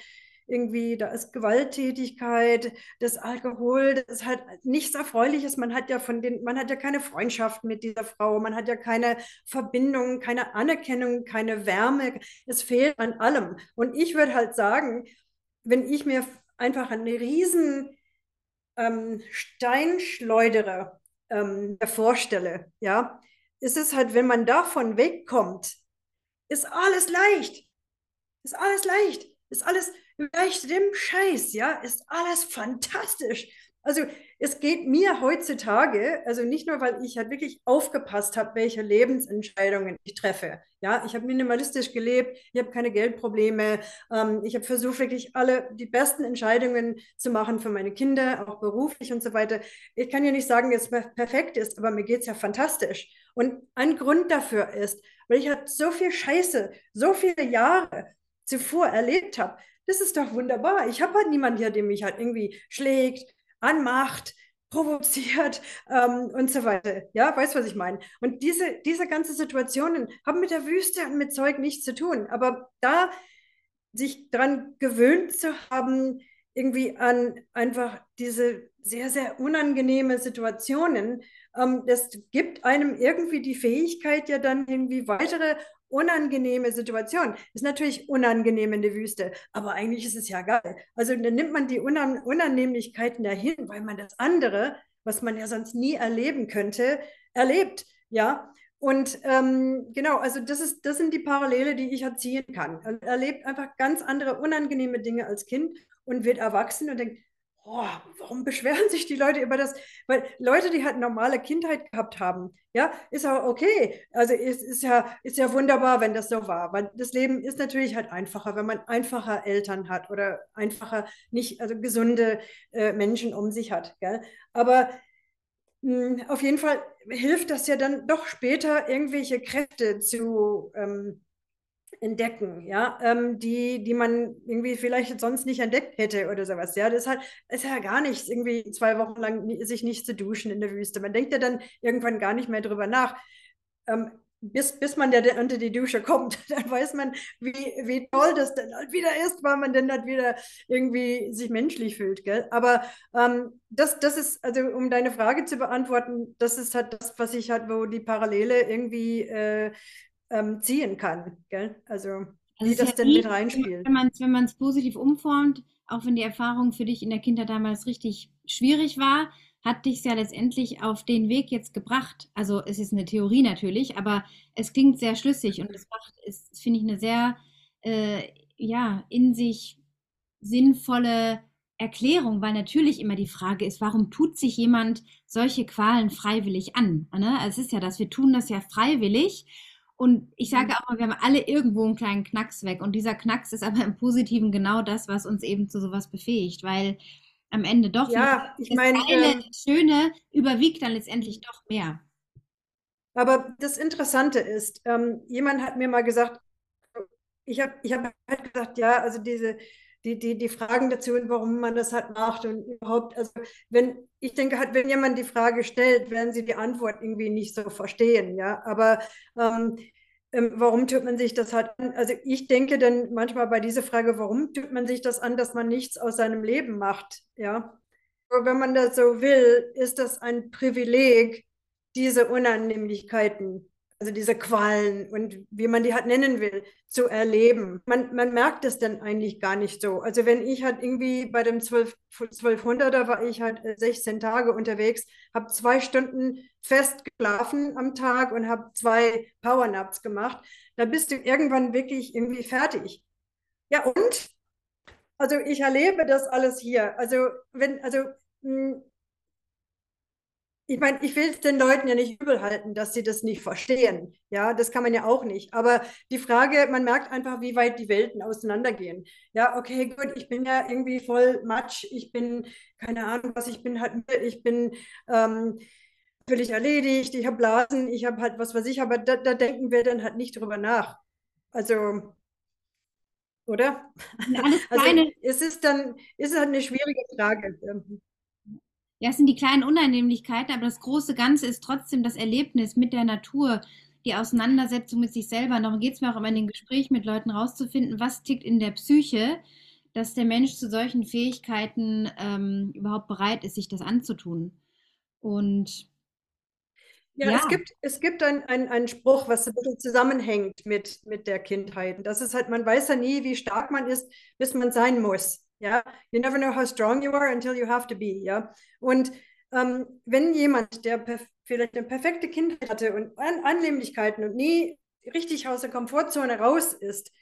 irgendwie, da ist Gewalttätigkeit, das Alkohol, das ist halt nichts Erfreuliches. Man hat ja von den, man hat ja keine Freundschaft mit dieser Frau, man hat ja keine Verbindung, keine Anerkennung, keine Wärme. Es fehlt an allem. Und ich würde halt sagen, wenn ich mir einfach eine riesen ähm, Steinschleuderer ähm, vorstelle, ja, ist es halt, wenn man davon wegkommt, ist alles leicht. Ist alles leicht. Ist alles leicht dem Scheiß, ja, ist alles fantastisch. Also es geht mir heutzutage, also nicht nur, weil ich halt wirklich aufgepasst habe, welche Lebensentscheidungen ich treffe. Ja, ich habe minimalistisch gelebt, ich habe keine Geldprobleme, ähm, ich habe versucht, wirklich alle die besten Entscheidungen zu machen für meine Kinder, auch beruflich und so weiter. Ich kann ja nicht sagen, dass es perfekt ist, aber mir geht es ja fantastisch. Und ein Grund dafür ist, weil ich halt so viel Scheiße, so viele Jahre zuvor erlebt habe. Das ist doch wunderbar. Ich habe halt niemanden hier, der mich halt irgendwie schlägt, anmacht, provoziert ähm, und so weiter. Ja, weißt was ich meine? Und diese, diese ganzen Situationen haben mit der Wüste und mit Zeug nichts zu tun. Aber da sich daran gewöhnt zu haben, irgendwie an einfach diese sehr, sehr unangenehme Situationen, ähm, das gibt einem irgendwie die Fähigkeit, ja dann irgendwie weitere unangenehme Situation. Ist natürlich unangenehm in der Wüste, aber eigentlich ist es ja geil. Also dann nimmt man die Unan Unannehmlichkeiten dahin, weil man das andere, was man ja sonst nie erleben könnte, erlebt. Ja. Und ähm, genau, also das, ist, das sind die Parallele, die ich erziehen kann. Er erlebt einfach ganz andere unangenehme Dinge als Kind und wird erwachsen und denkt, oh, warum beschweren sich die Leute über das? Weil Leute, die halt normale Kindheit gehabt haben, ja, ist ja okay. Also ist, ist, ja, ist ja wunderbar, wenn das so war. Weil das Leben ist natürlich halt einfacher, wenn man einfacher Eltern hat oder einfacher, nicht, also gesunde äh, Menschen um sich hat. Gell? Aber mh, hm, auf jeden Fall hilft das ja dann doch später, irgendwelche Kräfte zu, ähm, entdecken, ja, ähm, die, die man irgendwie vielleicht sonst nicht entdeckt hätte oder sowas. Ja, das ist, halt, ist ja gar nichts, irgendwie zwei Wochen lang sich nicht zu duschen in der Wüste. Man denkt ja dann irgendwann gar nicht mehr drüber nach. Ähm, bis, bis man ja unter die Dusche kommt, dann weiß man, wie, wie toll das dann halt wieder ist, weil man dann halt wieder irgendwie sich menschlich fühlt. Gell? Aber ähm, das, das ist, also um deine Frage zu beantworten, das ist halt das, was ich halt, wo die Parallele irgendwie äh, ähm, ziehen kann. Gell? Also, also wie das denn mit reinspielt. Wenn man es positiv umformt, auch wenn die Erfahrung für dich in der Kindheit damals richtig schwierig war, hat dich ja letztendlich auf den Weg jetzt gebracht. Also es ist eine Theorie natürlich, aber es klingt sehr schlüssig und das macht, ist, finde ich, eine sehr äh, ja, in sich sinnvolle Erklärung, weil natürlich immer die Frage ist, warum tut sich jemand solche Qualen freiwillig an? Ne? Also es ist ja das, wir tun das ja freiwillig und ich sage mhm. auch mal, wir haben alle irgendwo einen kleinen Knacks weg. Und dieser Knacks ist aber im Positiven genau das, was uns eben zu sowas befähigt, weil am Ende doch ja, ich meine, Geile, äh, Schöne überwiegt dann letztendlich doch mehr. Aber das Interessante ist, ähm, jemand hat mir mal gesagt, ich habe ich hab halt gesagt, ja, also diese, die, die, die Fragen dazu und warum man das halt macht und überhaupt, also wenn, ich denke halt, wenn jemand die Frage stellt, werden sie die Antwort irgendwie nicht so verstehen, ja, aber ähm, ähm, warum tut man sich das halt an? Also ich denke dann manchmal bei dieser Frage, warum tut man sich das an, dass man nichts aus seinem Leben macht, ja, aber wenn man das so will, ist das ein Privileg, diese Unannehmlichkeiten also diese Qualen und wie man die halt nennen will, zu erleben. Man, man merkt es dann eigentlich gar nicht so. Also wenn ich halt irgendwie bei dem 12, 1200er war ich halt 16 äh, Tage unterwegs, habe zwei Stunden fest geschlafen am Tag und habe zwei Powernaps gemacht, da bist du irgendwann wirklich irgendwie fertig. Ja und? Also ich erlebe das alles hier. Also wenn, also hm, ich meine, ich will es den Leuten ja nicht übel halten, dass sie das nicht verstehen. Ja, das kann man ja auch nicht. Aber die Frage, man merkt einfach, wie weit die Welten auseinandergehen. Ja, okay, gut, ich bin ja irgendwie voll Matsch. Ich bin, keine Ahnung, was ich bin, halt, ich bin ähm, völlig erledigt. Ich habe Blasen, ich habe halt was weiß ich, aber da, da denken wir dann halt nicht drüber nach. Also, oder? also, es ist dann, ist halt eine schwierige Frage. Ja, es sind die kleinen Unannehmlichkeiten, aber das große Ganze ist trotzdem das Erlebnis mit der Natur, die Auseinandersetzung mit sich selber. Darum geht es mir auch immer in den Gesprächen mit Leuten rauszufinden, was tickt in der Psyche, dass der Mensch zu solchen Fähigkeiten ähm, überhaupt bereit ist, sich das anzutun. Und ja, ja, es gibt, es gibt einen ein Spruch, was ein bisschen zusammenhängt mit, mit der Kindheit. Das ist halt, man weiß ja nie, wie stark man ist, bis man sein muss. Ja, you never know how strong you are until you have to be. Ja, und ähm, wenn jemand, der vielleicht eine perfekte Kindheit hatte und An Annehmlichkeiten und nie richtig aus der Komfortzone raus ist,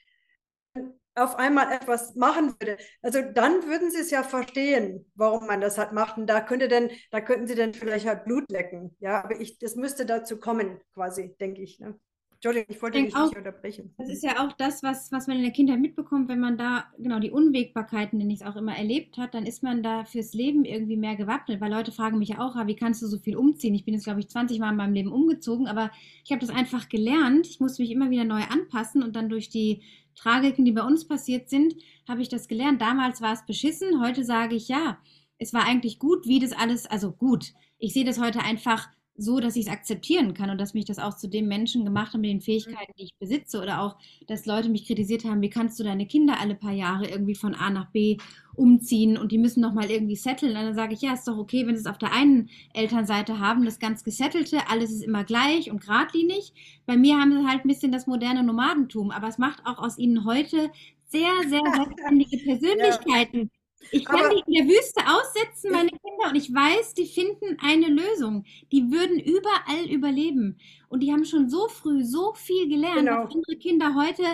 auf einmal etwas machen würde, also dann würden sie es ja verstehen, warum man das macht. Und da könnte denn, da könnten sie dann vielleicht halt Blut lecken. Ja, aber ich, das müsste dazu kommen, quasi, denke ich. Ne? Entschuldigung, ich wollte dich nicht unterbrechen. Das ist ja auch das, was, was man in der Kindheit mitbekommt, wenn man da genau die Unwägbarkeiten, nenne ich es auch immer, erlebt hat, dann ist man da fürs Leben irgendwie mehr gewappnet, weil Leute fragen mich ja auch, ah, wie kannst du so viel umziehen? Ich bin jetzt, glaube ich, 20 Mal in meinem Leben umgezogen, aber ich habe das einfach gelernt. Ich musste mich immer wieder neu anpassen und dann durch die Tragiken, die bei uns passiert sind, habe ich das gelernt. Damals war es beschissen, heute sage ich ja, es war eigentlich gut, wie das alles, also gut. Ich sehe das heute einfach so, dass ich es akzeptieren kann und dass mich das auch zu dem Menschen gemacht hat mit den Fähigkeiten, die ich besitze oder auch, dass Leute mich kritisiert haben, wie kannst du deine Kinder alle paar Jahre irgendwie von A nach B umziehen und die müssen noch mal irgendwie setteln. Und dann sage ich, ja, ist doch okay, wenn sie es auf der einen Elternseite haben, das ganz gesettelte, alles ist immer gleich und geradlinig. Bei mir haben sie halt ein bisschen das moderne Nomadentum, aber es macht auch aus ihnen heute sehr, sehr selbstständige Persönlichkeiten. Ich kann aber, die in der Wüste aussetzen, meine Kinder, und ich weiß, die finden eine Lösung. Die würden überall überleben. Und die haben schon so früh so viel gelernt, genau. was andere Kinder heute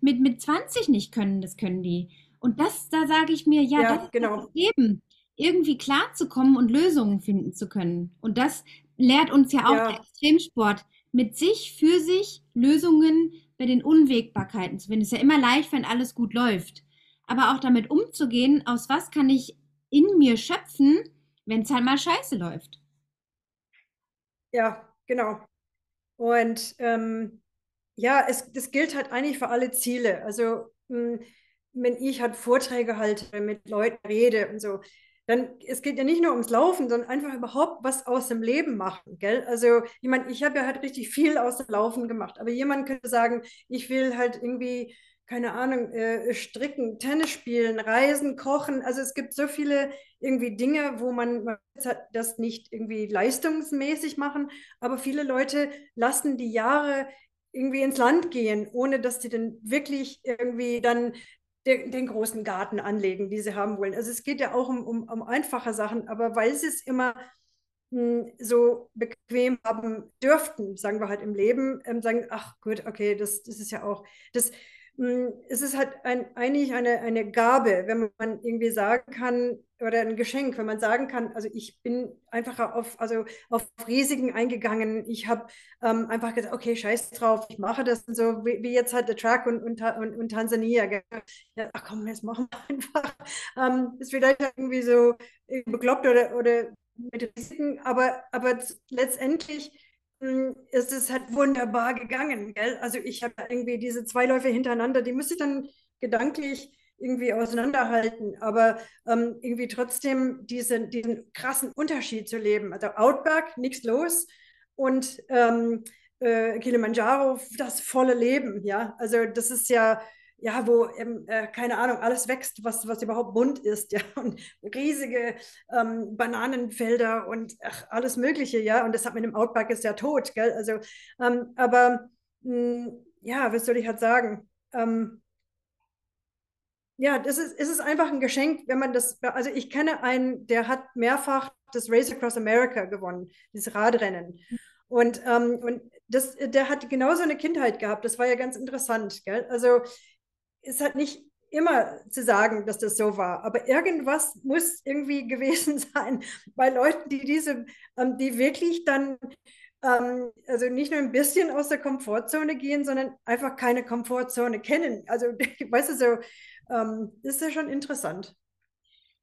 mit, mit 20 nicht können, das können die. Und das, da sage ich mir, ja, ja das genau. ist das Leben, irgendwie klarzukommen und Lösungen finden zu können. Und das lehrt uns ja auch ja. der Extremsport, mit sich, für sich Lösungen bei den Unwägbarkeiten zu finden. Es ist ja immer leicht, wenn alles gut läuft aber auch damit umzugehen, aus was kann ich in mir schöpfen, wenn es halt mal scheiße läuft. Ja, genau. Und ähm, ja, es, das gilt halt eigentlich für alle Ziele. Also mh, hm, wenn ich halt Vorträge halte, mit Leuten rede und so, dann, es geht ja nicht nur ums Laufen, sondern einfach überhaupt was aus dem Leben machen, gell? Also, ich meine, ich habe ja halt richtig viel aus dem Laufen gemacht, aber jemand könnte sagen, ich will halt irgendwie, keine Ahnung, äh, stricken, Tennis spielen, reisen, kochen. Also es gibt so viele irgendwie Dinge, wo man, das nicht irgendwie leistungsmäßig machen, aber viele Leute lassen die Jahre irgendwie ins Land gehen, ohne dass sie dann wirklich irgendwie dann den, den, großen Garten anlegen, die sie haben wollen. Also es geht ja auch um, um, um einfache Sachen, aber weil sie es immer hm, so bequem haben dürften, sagen wir halt im Leben, ähm, sagen, ach gut, okay, das, das ist ja auch, das, es ist halt ein, eigentlich eine, eine Gabe, wenn man irgendwie sagen kann, oder ein Geschenk, wenn man sagen kann, also ich bin einfach auf, also auf Risiken eingegangen. Ich habe ähm, einfach gesagt, okay, scheiß drauf, ich mache das und so, wie, wie jetzt halt der Truck und, und, und, und Tansania. Ja, ach komm, jetzt machen wir einfach. Ähm, ist vielleicht irgendwie so bekloppt oder, oder mit Risiken, aber, aber letztendlich hm, ist es halt wunderbar gegangen. Gell? Also ich habe irgendwie diese zwei Läufe hintereinander, die müsste ich dann gedanklich irgendwie auseinanderhalten, aber ähm, irgendwie trotzdem diese, diesen krassen Unterschied zu leben. Also Outback, nichts los und ähm, äh, Kilimanjaro, das volle Leben, ja. Also das ist ja, ja, wo, ähm, äh, keine Ahnung, alles wächst, was, was überhaupt bunt ist, ja, und riesige ähm, Bananenfelder und ach, alles Mögliche, ja, und das hat mit dem Outback ist ja tot, gell, also, ähm, aber, mh, hm, ja, was soll ich halt sagen, ähm, ja, das ist, es ist einfach ein Geschenk, wenn man das, also ich kenne einen, der hat mehrfach das Race Across America gewonnen, dieses Radrennen. Und, ähm, und das, der hat genauso eine Kindheit gehabt. Das war ja ganz interessant. Gell? Also ist halt nicht immer zu sagen, dass das so war. Aber irgendwas muss irgendwie gewesen sein bei Leuten, die diese, ähm, die wirklich dann, ähm, also nicht nur ein bisschen aus der Komfortzone gehen, sondern einfach keine Komfortzone kennen. Also, weißt du, so, ähm, ist ja schon interessant.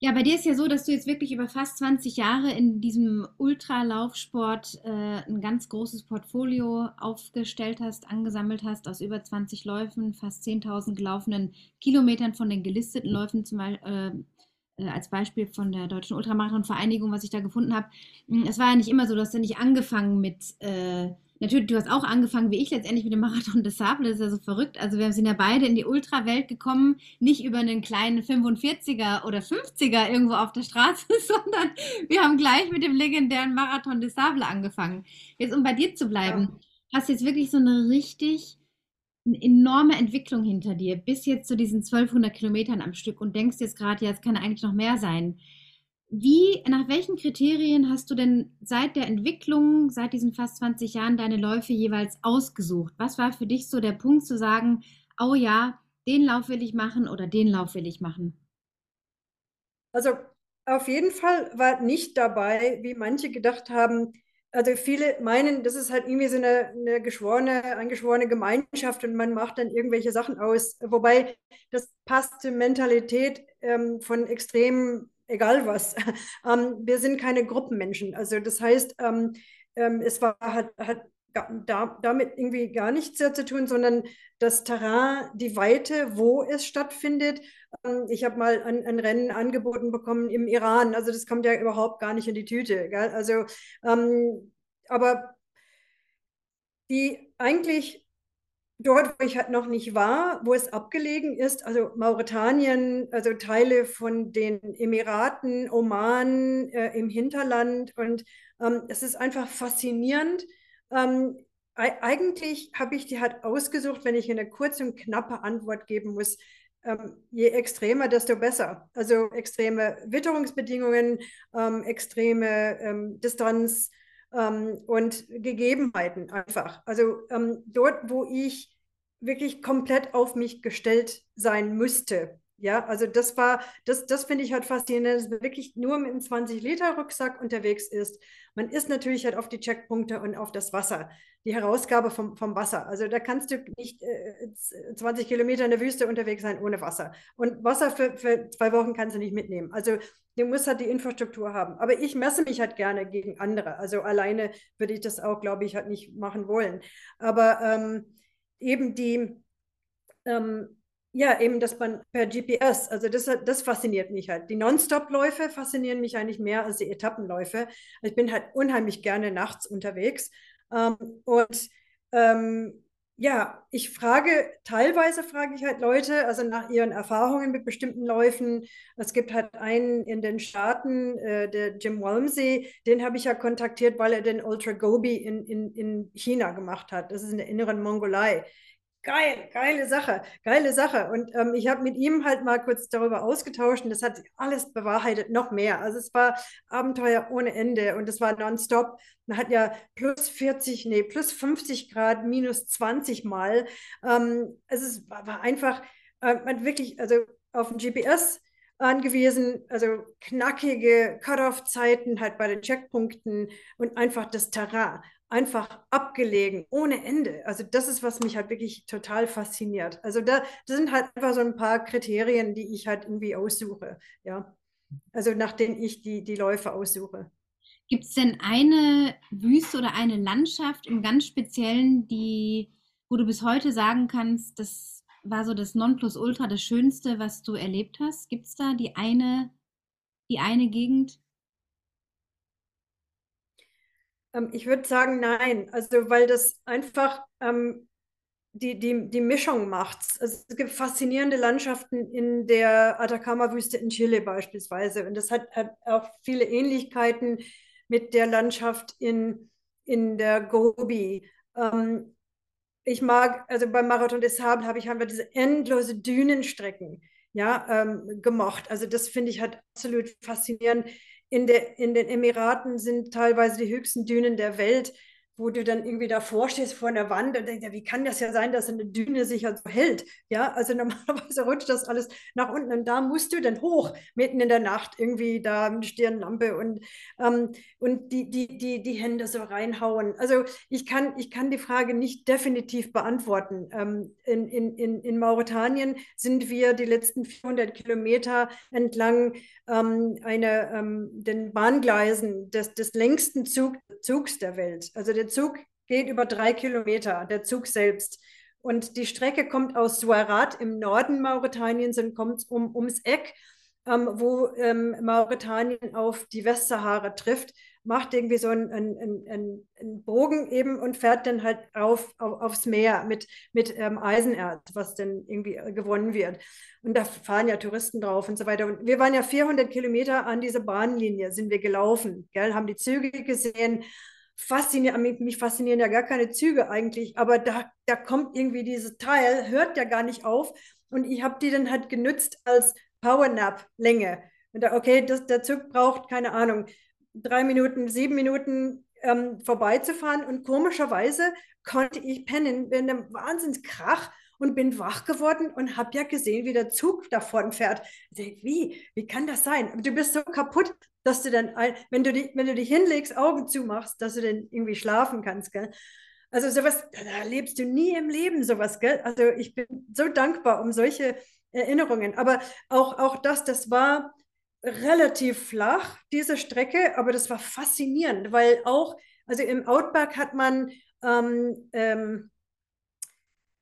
Ja, bei dir ist ja so, dass du jetzt wirklich über fast 20 Jahre in diesem Ultralaufsport äh, ein ganz großes Portfolio aufgestellt hast, angesammelt hast aus über 20 Läufen, fast 10.000 gelaufenen Kilometern von den gelisteten Läufen, zum Beispiel, äh, äh, als Beispiel von der Deutschen Ultramarathon-Vereinigung, was ich da gefunden habe. Hm, es war ja nicht immer so, dass du nicht angefangen mit äh, natürlich, du hast auch angefangen wie ich letztendlich mit dem Marathon des Sable, das ist ja so verrückt. Also wir sind ja beide in die Ultrawelt gekommen, nicht über einen kleinen 45er oder 50er irgendwo auf der Straße, sondern wir haben gleich mit dem legendären Marathon des Sable angefangen. Jetzt, um bei dir zu bleiben, ja. hast jetzt wirklich so eine richtig eine enorme Entwicklung hinter dir, bis jetzt zu diesen 1200 Kilometern am Stück und denkst jetzt gerade, ja, es kann eigentlich noch mehr sein. Wie, nach welchen Kriterien hast du denn seit der Entwicklung, seit diesen fast 20 Jahren deine Läufe jeweils ausgesucht? Was war für dich so der Punkt zu sagen, oh ja, den Lauf will ich machen oder den Lauf will ich machen? Also auf jeden Fall war nicht dabei, wie manche gedacht haben, also viele meinen, das ist halt irgendwie so eine, eine geschworene, eingeschworene Gemeinschaft und man macht dann irgendwelche Sachen aus. Wobei das passt zur Mentalität ähm, von extremen egal was. Ähm, wir sind keine Gruppenmenschen. Also das heißt, ähm, ähm, es war, hat, hat da, damit irgendwie gar nichts sehr zu tun, sondern das Terrain, die Weite, wo es stattfindet. Ähm, ich habe mal ein, ein, Rennen angeboten bekommen im Iran. Also das kommt ja überhaupt gar nicht in die Tüte. Gell? Also, ähm, aber die eigentlich dort, wo ich halt noch nicht war, wo es abgelegen ist, also Mauretanien, also Teile von den Emiraten, Oman äh, im Hinterland. Und ähm, es ist einfach faszinierend. Ähm, eigentlich habe ich die halt ausgesucht, wenn ich eine kurze und knappe Antwort geben muss. Ähm, je extremer, desto besser. Also extreme Witterungsbedingungen, ähm, extreme ähm, Distanz, ähm, und Gegebenheiten einfach. Also ähm, dort, wo ich wirklich komplett auf mich gestellt sein müsste. Ja, also das war, das, das finde ich halt faszinierend, dass man wirklich nur mit einem 20-Liter-Rucksack unterwegs ist. Man ist natürlich halt auf die Checkpunkte und auf das Wasser, die Herausgabe vom, vom Wasser. Also da kannst du nicht äh, 20 Kilometer in der Wüste unterwegs sein ohne Wasser. Und Wasser für, für zwei Wochen kannst du nicht mitnehmen. Also du musst halt die Infrastruktur haben. Aber ich messe mich halt gerne gegen andere. Also alleine würde ich das auch, glaube ich, halt nicht machen wollen. Aber ähm, eben die, ähm, ja, eben, dass man per GPS, also das, das fasziniert mich halt. Die Non-Stop-Läufe faszinieren mich eigentlich mehr als die Etappenläufe. Ich bin halt unheimlich gerne nachts unterwegs. Ähm, und ähm, ja, ich frage, teilweise frage ich halt Leute, also nach ihren Erfahrungen mit bestimmten Läufen. Es gibt halt einen in den Staaten, äh, der Jim Walmsey, den habe ich ja kontaktiert, weil er den Ultra Gobi in, in, in China gemacht hat. Das ist in der inneren Mongolei geil, geile Sache, geile Sache. Und ähm, ich habe mit ihm halt mal kurz darüber ausgetauscht und das hat alles bewahrheitet, noch mehr. Also es war Abenteuer ohne Ende und es war nonstop. Man hat ja plus 40, nee, plus 50 Grad, minus 20 Mal. Ähm, also es war, war einfach, äh, man wirklich, also auf dem GPS angewiesen, also knackige Cut-off-Zeiten halt bei den Checkpunkten und einfach das Terrain einfach abgelegen, ohne Ende. Also das ist, was mich halt wirklich total fasziniert. Also da, das sind halt einfach so ein paar Kriterien, die ich halt irgendwie aussuche, ja. Also nach denen ich die, die Läufe aussuche. Gibt es denn eine Wüste oder eine Landschaft im ganz Speziellen, die, wo du bis heute sagen kannst, das war so das Nonplusultra, das Schönste, was du erlebt hast? Gibt es da die eine, die eine Gegend? Ähm, ich würde sagen, nein. Also, weil das einfach ähm, die, die, die Mischung macht. Also, es gibt faszinierende Landschaften in der Atacama-Wüste in Chile beispielsweise. Und das hat, hat, auch viele Ähnlichkeiten mit der Landschaft in, in der Gobi. Ähm, ich mag, also beim Marathon des Sables habe ich einfach diese endlose Dünenstrecken ja, ähm, gemocht. Also das finde ich halt absolut faszinierend in, der, in den Emiraten sind teilweise die höchsten Dünen der Welt wo du dann irgendwie davor stehst vor einer Wand und denkst, ja, wie kann das ja sein, dass eine Düne sich halt so hält? Ja, also normalerweise rutscht das alles nach unten und da musst du dann hoch, mitten in der Nacht, irgendwie da mit Stirnlampe und, ähm, und die, die, die, die Hände so reinhauen. Also ich kann, ich kann die Frage nicht definitiv beantworten. Ähm, in, in, in, in Mauretanien sind wir die letzten 400 Kilometer entlang ähm, eine, ähm, den Bahngleisen des, des längsten Zug, Zugs der Welt. Also der Zug geht über drei Kilometer, der Zug selbst. Und die Strecke kommt aus Suarat im Norden Mauretaniens und kommt um, ums Eck, ähm, wo ähm, Mauretanien auf die Westsahara trifft, macht irgendwie so einen, einen, einen, einen Bogen eben und fährt dann halt auf, auf aufs Meer mit, mit ähm, Eisenerz, was dann irgendwie äh, gewonnen wird. Und da fahren ja Touristen drauf und so weiter. Und wir waren ja 400 Kilometer an dieser Bahnlinie, sind wir gelaufen, gell, haben die Züge gesehen, faszinieren, mich faszinieren ja gar keine Züge eigentlich, aber da, da kommt irgendwie dieses Teil, hört ja gar nicht auf. Und ich habe die dann halt genützt als Powernap-Länge. Und da, okay, das, der Zug braucht, keine Ahnung, drei Minuten, sieben Minuten ähm, vorbeizufahren. Und komischerweise konnte ich pennen in einem Wahnsinnskrach und bin wach geworden und habe ja gesehen, wie der Zug davon fährt. Wie? Wie kann das sein? Du bist so kaputt, dass du dann, wenn du, die, wenn du dich hinlegst, Augen zumachst, dass du dann irgendwie schlafen kannst. Gell? Also sowas, da lebst du nie im Leben sowas, gell? Also ich bin so dankbar um solche Erinnerungen. Aber auch, auch das, das war relativ flach, diese Strecke, aber das war faszinierend, weil auch, also im Outback hat man ähm, ähm,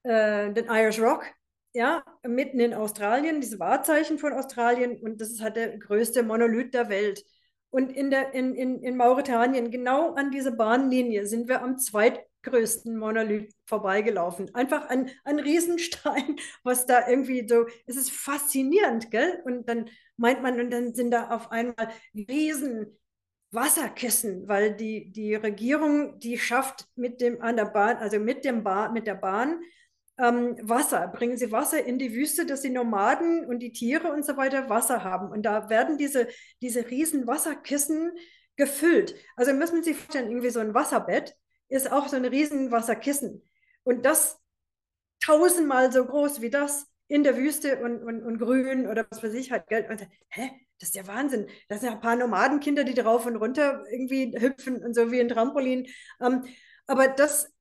äh, den Irish Rock, ja, mitten in Australien, dieses Wahrzeichen von Australien und das ist halt der größte Monolith der Welt. Und in, der, in, in, in Mauretanien, genau an dieser Bahnlinie, sind wir am zweitgrößten Monolith vorbeigelaufen. Einfach ein, ein Riesenstein, was da irgendwie so, es ist faszinierend, gell? Und dann meint man, und dann sind da auf einmal riesen Wasserkissen, weil die, die Regierung, die schafft mit dem an der Bahn, also mit dem Bahn, mit der Bahn ähm, Wasser. Bringen sie Wasser in die Wüste, dass die Nomaden und die Tiere und so weiter Wasser haben. Und da werden diese, diese riesen Wasserkissen gefüllt. Also müssen Sie sich vorstellen, irgendwie so ein Wasserbett ist auch so ein riesen Wasserkissen. Und das tausendmal so groß wie das in der Wüste und, und, und grün oder was weiß ich halt. Und, hä? Das ist ja Wahnsinn. Das sind ja ein paar Nomadenkinder, die drauf und runter irgendwie hüpfen und so wie ein Trampolin. Ähm, aber das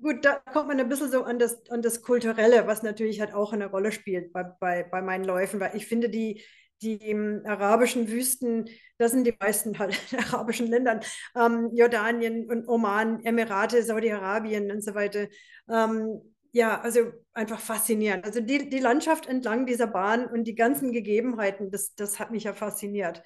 Gut, da kommt man ein bisschen so an das, an das Kulturelle, was natürlich halt auch eine Rolle spielt bei, bei, bei meinen Läufen, weil ich finde, die, die arabischen Wüsten, das sind die meisten halt arabischen Ländern, ähm, Jordanien und Oman, Emirate, Saudi-Arabien und so weiter. Ähm, ja, also einfach faszinierend. Also die, die Landschaft entlang dieser Bahn und die ganzen Gegebenheiten, das, das hat mich ja fasziniert.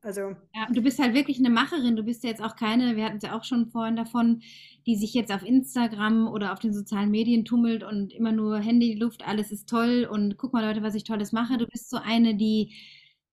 Also ja, du bist halt wirklich eine Macherin. Du bist ja jetzt auch keine, wir hatten es ja auch schon vorhin davon, die sich jetzt auf Instagram oder auf den sozialen Medien tummelt und immer nur Handy, Luft, alles ist toll und guck mal Leute, was ich Tolles mache. Du bist so eine, die,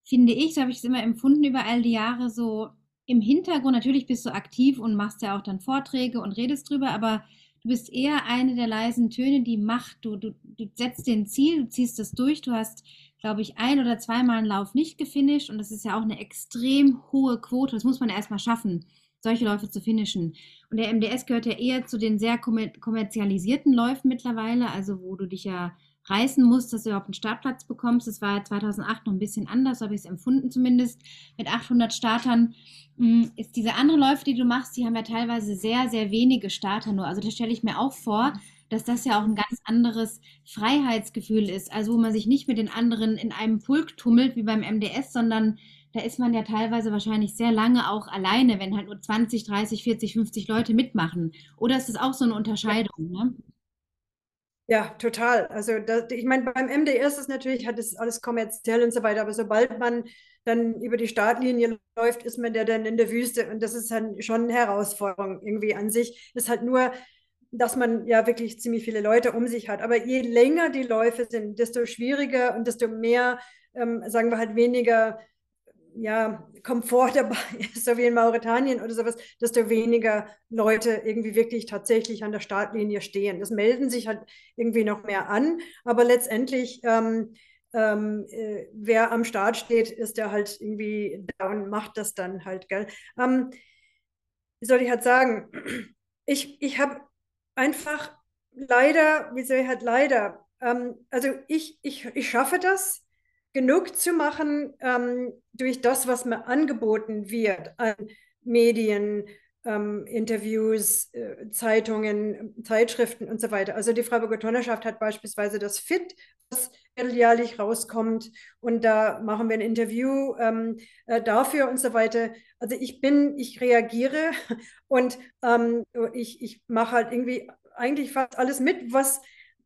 finde ich, so habe ich es immer empfunden über all die Jahre, so im Hintergrund, natürlich bist du aktiv und machst ja auch dann Vorträge und redest drüber, aber du bist eher eine der leisen Töne, die macht. Du, du, du setzt den Ziel, du ziehst es durch. Du hast, glaube ich, ein oder zweimal einen Lauf nicht gefinisht und das ist ja auch eine extrem hohe Quote. Das muss man erstmal schaffen, solche Läufe zu finishen. Und der MDS gehört ja eher zu den sehr kommerzialisierten Läufen mittlerweile, also wo du dich ja reißen musst, dass du überhaupt einen Startplatz bekommst. Das war 2008 noch ein bisschen anders, so habe ich es empfunden zumindest, mit 800 Startern. Mm, ist diese andere Läufe, die du machst, die haben ja teilweise sehr, sehr wenige Starter nur. Also das stelle ich mir auch vor, dass das ja auch ein ganz anderes Freiheitsgefühl ist. Also wo man sich nicht mit den anderen in einem Pulk tummelt wie beim MDS, sondern da ist man ja teilweise wahrscheinlich sehr lange auch alleine, wenn halt nur 20, 30, 40, 50 Leute mitmachen. Oder ist das auch so eine Unterscheidung? Ne? Ja, total. Also das, ich meine, beim MDS ist natürlich, hat es alles kommerziell und so weiter, aber sobald man dann über die Startlinie läuft, ist man ja dann in der Wüste und das ist dann schon eine Herausforderung irgendwie an sich. Ist halt nur, dass man ja wirklich ziemlich viele Leute um sich hat. Aber je länger die Läufe sind, desto schwieriger und desto mehr, ähm, sagen wir halt weniger ja, Komfort dabei ist, so wie in Mauretanien oder sowas, desto weniger Leute irgendwie wirklich tatsächlich an der Startlinie stehen. Das melden sich halt irgendwie noch mehr an, aber letztendlich, ähm, ähm, äh, wer am Start steht, ist der halt irgendwie da und macht das dann halt, gell? Ähm, wie soll ich halt sagen? Ich, ich habe einfach leider, wie soll ich halt leider, ähm, also ich, ich, ich schaffe das, genug zu machen ähm, durch das, was mir angeboten wird an Medien, ähm, Interviews, äh, Zeitungen, Zeitschriften und so weiter. Also die Freiburger Turnerschaft hat beispielsweise das FIT, das jährlich rauskommt und da machen wir ein Interview ähm, äh, dafür und so weiter. Also ich bin, ich reagiere und ähm, ich, ich mache halt irgendwie eigentlich fast alles mit, was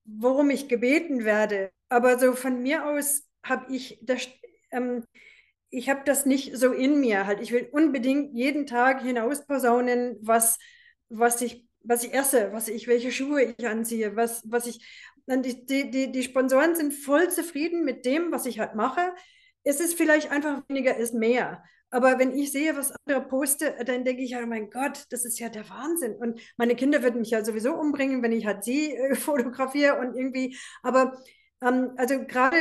worum ich gebeten werde. Aber so von mir aus habe ich das, ähm, ich habe das nicht so in mir. Halt, ich will unbedingt jeden Tag hinaus posaunen, was, was ich, was ich esse, was ich, welche Schuhe ich anziehe, was, was ich. Die, die, die Sponsoren sind voll zufrieden mit dem, was ich halt mache. Es ist vielleicht einfach weniger ist mehr. Aber wenn ich sehe, was andere poste, dann denke ich, oh mein Gott, das ist ja der Wahnsinn. Und meine Kinder würden mich ja sowieso umbringen, wenn ich halt sie äh, fotografiere und irgendwie. Aber ähm, also gerade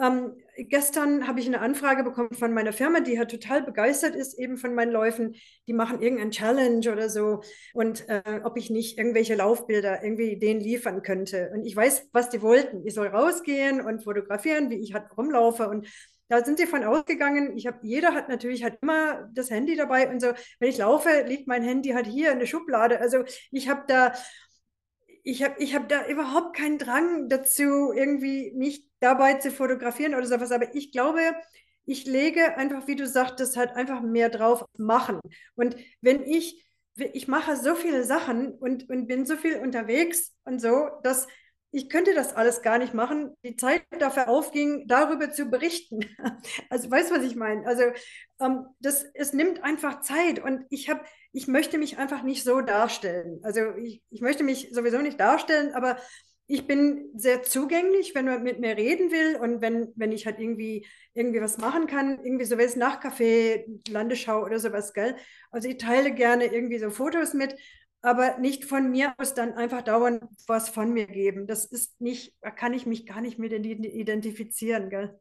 ähm, gestern habe ich eine Anfrage bekommen von meiner Firma, die halt total begeistert ist eben von meinen Läufen. Die machen irgendein Challenge oder so und äh, ob ich nicht irgendwelche Laufbilder irgendwie denen liefern könnte. Und ich weiß, was die wollten. Ich soll rausgehen und fotografieren, wie ich halt rumlaufe und da sind sie von ausgegangen. Ich habe, jeder hat natürlich halt immer das Handy dabei und so. Wenn ich laufe, liegt mein Handy halt hier in der Schublade. Also ich habe da ich habe ich hab da überhaupt keinen Drang dazu, irgendwie mich dabei zu fotografieren oder sowas. Aber ich glaube, ich lege einfach, wie du sagtest, halt einfach mehr drauf machen. Und wenn ich, ich mache so viele Sachen und, und bin so viel unterwegs und so, dass ich könnte das alles gar nicht machen. Die Zeit dafür aufging, darüber zu berichten. Also weißt du, was ich meine? Also ähm, das, es nimmt einfach Zeit und ich habe, ich möchte mich einfach nicht so darstellen. Also ich, ich möchte mich sowieso nicht darstellen, aber ich bin sehr zugänglich, wenn man mit mir reden will und wenn, wenn ich halt irgendwie, irgendwie was machen kann, irgendwie so was Nachtcafé, Landesschau oder sowas, gell? Also ich teile gerne irgendwie so Fotos mit, aber nicht von mir aus dann einfach dauernd was von mir geben. Das ist nicht, da kann ich mich gar nicht mit identifizieren, gell?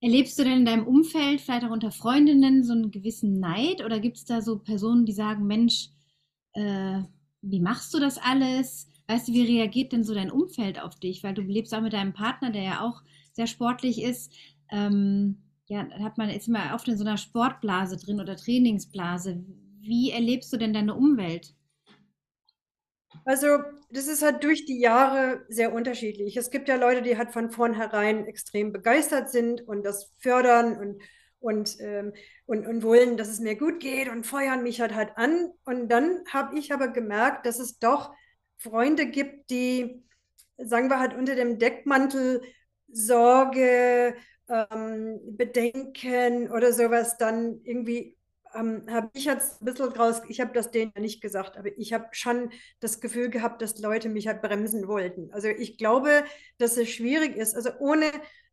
Erlebst du denn in deinem Umfeld, vielleicht auch unter Freundinnen, so einen gewissen Neid? Oder gibt es da so Personen, die sagen, Mensch, äh, wie machst du das alles? Weißt du, wie reagiert denn so dein Umfeld auf dich? Weil du lebst auch mit deinem Partner, der ja auch sehr sportlich ist. Ähm, ja, hat man ist immer oft in so einer Sportblase drin oder Trainingsblase. Wie erlebst du denn deine Umwelt? Also, das ist halt durch die Jahre sehr unterschiedlich. Es gibt ja Leute, die halt von vornherein extrem begeistert sind und das fördern und, und, ähm, und, und wollen, dass es mir gut geht und feuern mich halt halt an. Und dann habe ich aber gemerkt, dass es doch Freunde gibt, die sagen wir halt unter dem Deckmantel Sorge, ähm, Bedenken oder sowas dann irgendwie ähm, habe ich jetzt ein bisschen draus, ich habe das denen nicht gesagt, aber ich habe schon das Gefühl gehabt, dass Leute mich halt bremsen wollten. Also ich glaube, dass es schwierig ist, also ohne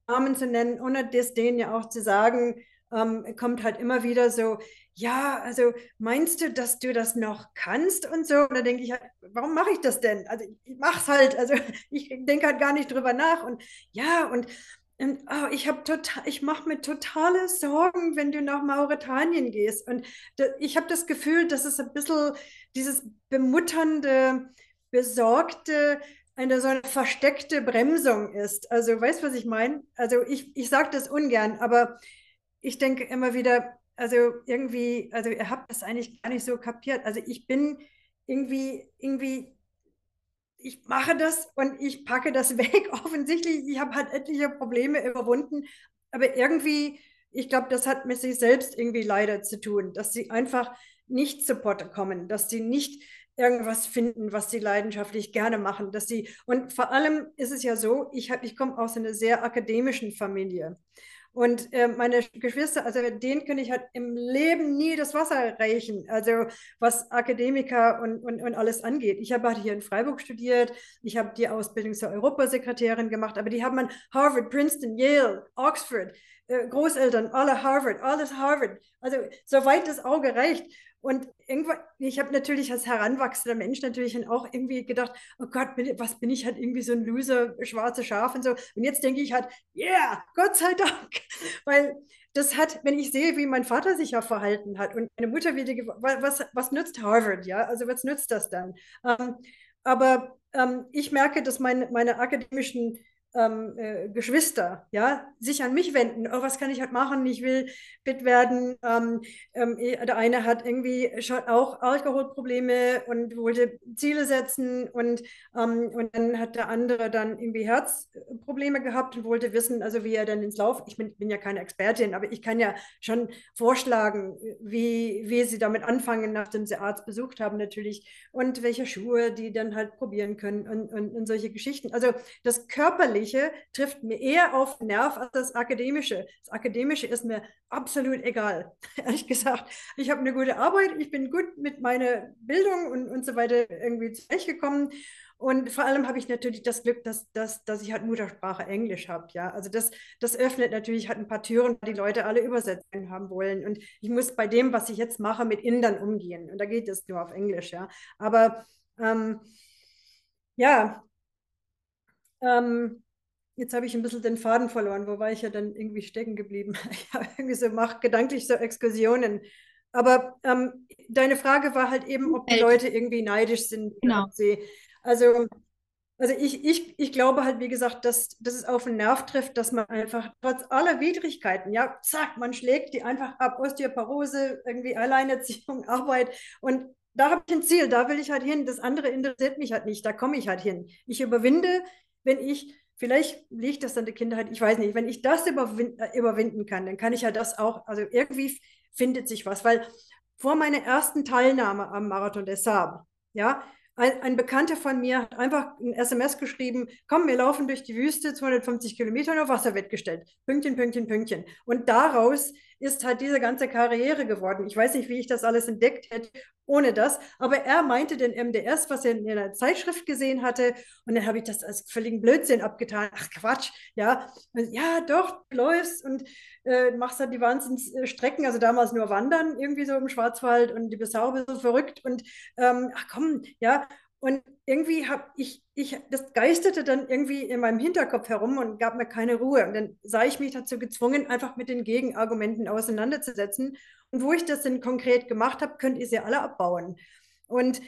Namen zu nennen, ohne das denen ja auch zu sagen, ähm, kommt halt immer wieder so, ja, also meinst du, dass du das noch kannst und so? Und da denke ich halt, warum mache ich das denn? Also ich mache es halt, also ich denke halt gar nicht drüber nach und ja, und und, oh, ich habe total, ich mache mir totale Sorgen, wenn du nach Mauretanien gehst. Und da, ich habe das Gefühl, dass es ein bisschen dieses bemutternde, besorgte, eine so eine versteckte Bremsung ist. Also, weißt du, was ich meine? Also, ich, ich sage das ungern, aber ich denke immer wieder, also irgendwie, also ihr habt das eigentlich gar nicht so kapiert. Also, ich bin irgendwie, irgendwie ich mache das und ich packe das weg. Offensichtlich, ich habe halt etliche Probleme überwunden, aber irgendwie, ich glaube, das hat mit sich selbst irgendwie leider zu tun, dass sie einfach nicht zu Potte kommen, dass sie nicht irgendwas finden, was sie leidenschaftlich gerne machen, dass sie und vor allem ist es ja so, ich ich komme aus einer sehr akademischen Familie und äh, meine Geschwister, also denen könnte ich halt im Leben nie das Wasser reichen, also was Akademiker und, und, und alles angeht. Ich habe halt hier in Freiburg studiert, ich habe die Ausbildung zur Europasekretärin gemacht, aber die haben an Harvard, Princeton, Yale, Oxford, äh, Großeltern, alle Harvard, alles Harvard. Also soweit das Auge reicht. Und irgendwann, ich habe natürlich als heranwachsender Mensch natürlich auch irgendwie gedacht, oh Gott, bin, was bin ich halt irgendwie so ein Loser, schwarze Schaf und so. Und jetzt denke ich halt, yeah, Gott sei Dank. Weil das hat, wenn ich sehe, wie mein Vater sich ja verhalten hat und meine Mutter wieder, was, was nützt Harvard, ja? Also was nützt das dann? Ähm, aber ähm, ich merke, dass mein, meine akademischen ähm, äh, Geschwister, ja, sich an mich wenden. Oh, was kann ich halt machen? Ich will fit werden. Ähm, ähm, eh, der eine hat irgendwie schon auch Alkoholprobleme und wollte Ziele setzen und, ähm, und dann hat der andere dann irgendwie Herzprobleme gehabt und wollte wissen, also wie er dann ins Lauf, ich bin, bin ja keine Expertin, aber ich kann ja schon vorschlagen, wie, wie sie damit anfangen, nachdem sie Arzt besucht haben natürlich und welche Schuhe die dann halt probieren können und, und, und solche Geschichten. Also das körperliche Fachliche trifft mir eher auf den Nerv als das Akademische. Das Akademische ist mir absolut egal, ehrlich gesagt. Ich habe eine gute Arbeit, ich bin gut mit meiner Bildung und, und so weiter irgendwie zurechtgekommen. Und vor allem habe ich natürlich das Glück, dass, dass, dass ich halt Muttersprache Englisch habe. Ja? Also das, das öffnet natürlich halt ein paar Türen, die Leute alle Übersetzungen haben wollen. Und ich muss bei dem, was ich jetzt mache, mit Indern umgehen. Und da geht es nur auf Englisch. Ja? Aber ähm, ja, ähm, Jetzt habe ich ein bisschen den Faden verloren. Wo war ich ja dann irgendwie stecken geblieben? Ich habe irgendwie so, mache gedanklich so Exkursionen. Aber ähm, deine Frage war halt eben, ob die Leute irgendwie neidisch sind. Genau. Sie, also, also ich, ich, ich glaube halt, wie gesagt, dass, dass es auf den Nerv trifft, dass man einfach trotz aller Widrigkeiten, ja, zack, man schlägt die einfach ab, Osteoporose, irgendwie Alleinerziehung, Arbeit und da habe ich ein Ziel, da will ich halt hin. Das andere interessiert mich halt nicht, da komme ich halt hin. Ich überwinde, wenn ich vielleicht liegt das an der Kindheit, ich weiß nicht, wenn ich das überwin äh, überwinden kann, dann kann ich ja das auch, also irgendwie findet sich was, weil vor meiner ersten Teilnahme am Marathon des Saab, ja, ein, ein, Bekannter von mir hat einfach ein SMS geschrieben, komm, wir laufen durch die Wüste, 250 Kilometer auf Wasser gestellt. Pünktchen, Pünktchen, Pünktchen. Und daraus ist halt diese ganze Karriere geworden. Ich weiß nicht, wie ich das alles entdeckt hätte ohne das. Aber er meinte den MDS, was er in einer Zeitschrift gesehen hatte. Und dann habe ich das als völligen Blödsinn abgetan. Ach Quatsch, ja. Und, ja, doch, du läufst und äh, machst halt die Wahnsinnsstrecken. Also damals nur Wandern, irgendwie so im Schwarzwald. Und die Bissau so verrückt. Und ähm, ach komm, ja. Und irgendwie habe ich, ich, das geisterte dann irgendwie in meinem Hinterkopf herum und gab mir keine Ruhe. Und dann sah ich mich dazu gezwungen, einfach mit den Gegenargumenten auseinanderzusetzen. Und wo ich das denn konkret gemacht habe, könnt ihr sie alle abbauen. Und,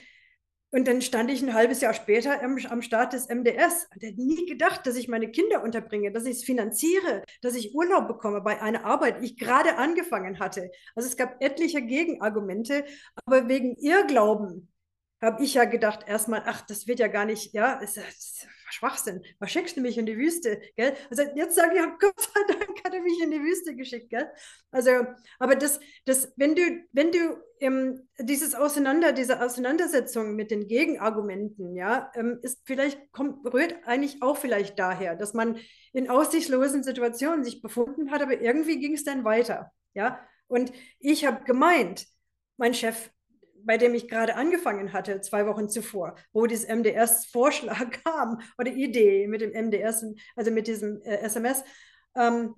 und dann stand ich ein halbes Jahr später am, am Start des MDS und hätte nie gedacht, dass ich meine Kinder unterbringe, dass ich es finanziere, dass ich Urlaub bekomme bei einer Arbeit, die ich gerade angefangen hatte. Also es gab etliche Gegenargumente, aber wegen Irrglauben habe ich ja gedacht erstmal, ach, das wird ja gar nicht, ja, es, es, Schwachsinn. Was schickst du mich in die Wüste? Gell? Also jetzt sage ich, Gott sei Dank hat er mich in die Wüste geschickt. Gell? Also, aber das, das, wenn du, wenn du ähm, dieses Auseinander, diese Auseinandersetzung mit den Gegenargumenten, ja, ähm, ist vielleicht, kommt, rührt eigentlich auch vielleicht daher, dass man in aussichtslosen Situationen sich befunden hat, aber irgendwie ging es dann weiter. Ja, und ich habe gemeint, mein Chef bei dem ich gerade angefangen hatte, zwei Wochen zuvor, wo dieses MDS-Vorschlag kam oder Idee mit dem MDS, also mit diesem äh, SMS. Ähm,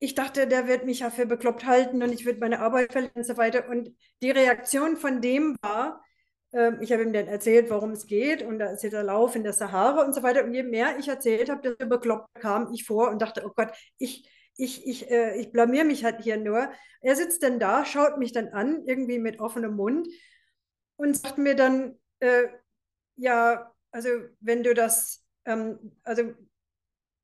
ich dachte, der wird mich ja für bekloppt halten und ich würde meine Arbeit verlieren und so weiter. Und die Reaktion von dem war, äh, ich habe ihm dann erzählt, worum es geht und da ist der Lauf in der Sahara und so weiter. Und je mehr ich erzählt habe, desto bekloppt kam ich vor und dachte, oh Gott, ich, ich, ich, äh, ich blamier mich halt hier nur. Er sitzt dann da, schaut mich dann an, irgendwie mit offenem Mund und sagt mir dann, äh, ja, also wenn du das, ähm, also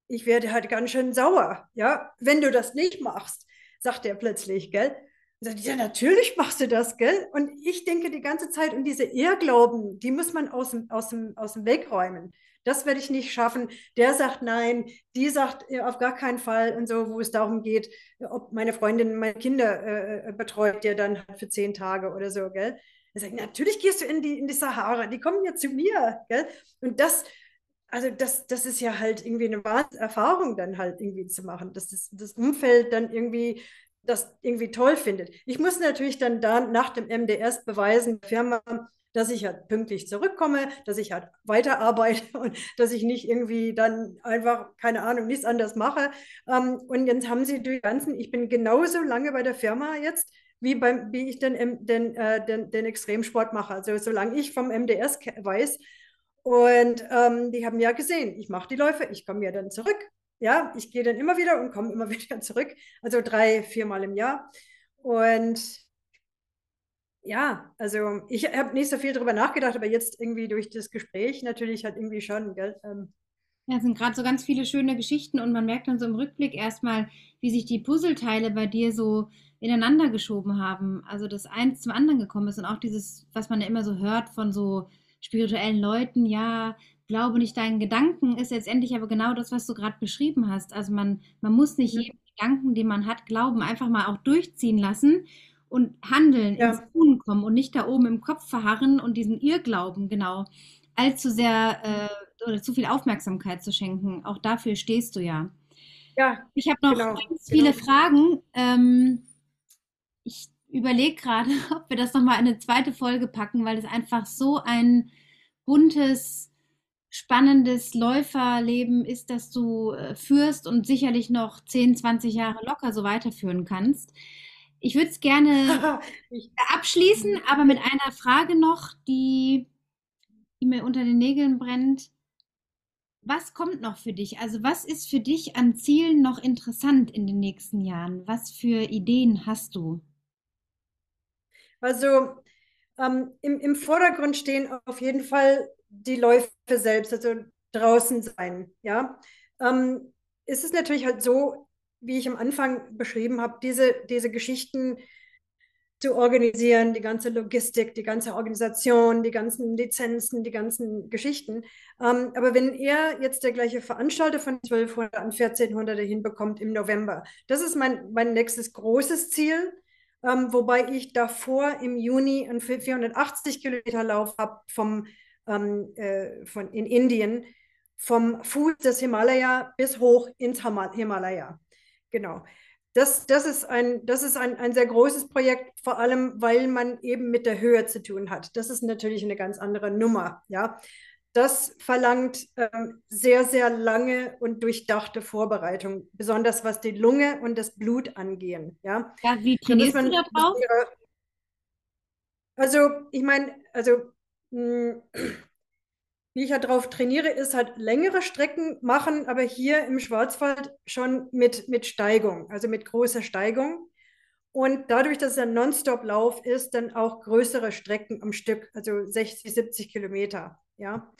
ich werde halt ganz schön sauer, ja, wenn du das nicht machst, sagt er plötzlich, gell? Und sagt, ja, natürlich machst du das, gell? Und ich denke die ganze Zeit, und diese Irrglauben, die muss man aus dem, aus dem, aus dem Weg räumen das werde ich nicht schaffen. Der sagt nein, die sagt äh, auf gar keinen Fall und so, wo es darum geht, ob meine Freundin meine Kinder äh, äh betreut, der dann halt für zehn Tage oder so, gell? Er sagt, natürlich gehst du in die, in die Sahara, die kommen ja zu mir, gell? Und das, also das, das ist ja halt irgendwie eine Erfahrung dann halt irgendwie zu machen, dass das, das Umfeld dann irgendwie das irgendwie toll findet. Ich muss natürlich dann da nach dem MDS beweisen, der Firma, dass ich halt pünktlich zurückkomme, dass ich halt weiterarbeite und dass ich nicht irgendwie dann einfach, keine Ahnung, nichts anderes mache. Ähm, und jetzt haben sie die ganzen, ich bin genauso lange bei der Firma jetzt, wie, beim, wie ich den, den, äh, den, den Extremsport mache. Also solange ich vom MDS weiß. Und ähm, die haben ja gesehen, ich mache die Läufe, ich komme ja dann zurück. Ja, ich gehe dann immer wieder und komme immer wieder zurück. Also drei, viermal im Jahr. Und ja, also ich habe nicht so viel darüber nachgedacht, aber jetzt irgendwie durch das Gespräch natürlich halt irgendwie schon, gell? Ähm, ja, es sind gerade so ganz viele schöne Geschichten und man merkt dann so im Rückblick erstmal, wie sich die Puzzleteile bei dir so ineinander geschoben haben. Also das eins zum anderen gekommen ist und auch dieses, was man ja immer so hört von so spirituellen Leuten, ja, glaube nicht deinen Gedanken, ist letztendlich aber genau das, was du gerade beschrieben hast. Also man, man muss nicht jeden Gedanken, den man hat, glauben, einfach mal auch durchziehen lassen und handeln, ja. ins Tun kommen und nicht da oben im Kopf verharren und diesen Irrglauben genau allzu sehr äh, oder zu viel Aufmerksamkeit zu schenken. Auch dafür stehst du ja. Ja. Ich habe noch genau, ganz viele genau. Fragen. Ähm, ich überlege gerade, ob wir das nochmal in eine zweite Folge packen, weil es einfach so ein buntes, spannendes Läuferleben ist, das du äh, führst und sicherlich noch 10, 20 Jahre locker so weiterführen kannst. Ich würde es gerne abschließen, aber mit einer Frage noch, die, die mir unter den Nägeln brennt. Was kommt noch für dich? Also was ist für dich an Zielen noch interessant in den nächsten Jahren? Was für Ideen hast du? Also ähm, im, im Vordergrund stehen auf jeden Fall die Läufe selbst, also draußen sein. Ja, ähm, es ist natürlich halt so, wie ich am Anfang beschrieben habe, diese, diese Geschichten zu organisieren, die ganze Logistik, die ganze Organisation, die ganzen Lizenzen, die ganzen Geschichten. Ähm, aber wenn er jetzt der gleiche Veranstalter von 1200 an 1400 hinbekommt im November, das ist mein, mein nächstes großes Ziel. Ähm, wobei ich davor im Juni einen 480 Kilometer Lauf habe ähm, äh, in Indien vom Fuß des Himalaya bis hoch ins Himalaya. Genau. Das, das ist, ein, das ist ein, ein sehr großes Projekt, vor allem weil man eben mit der Höhe zu tun hat. Das ist natürlich eine ganz andere Nummer. Ja? Das verlangt ähm, sehr, sehr lange und durchdachte Vorbereitung, besonders was die Lunge und das Blut angehen. Ja, ja wie trainierst man, du da drauf? Also, ich meine, also mh, hm, wie ich ja drauf trainiere, ist halt längere Strecken machen, aber hier im Schwarzwald schon mit, mit Steigung, also mit großer Steigung. Und dadurch, dass es ein Non-Stop-Lauf ist, dann auch größere Strecken am Stück, also 60, 70 Kilometer. Ja.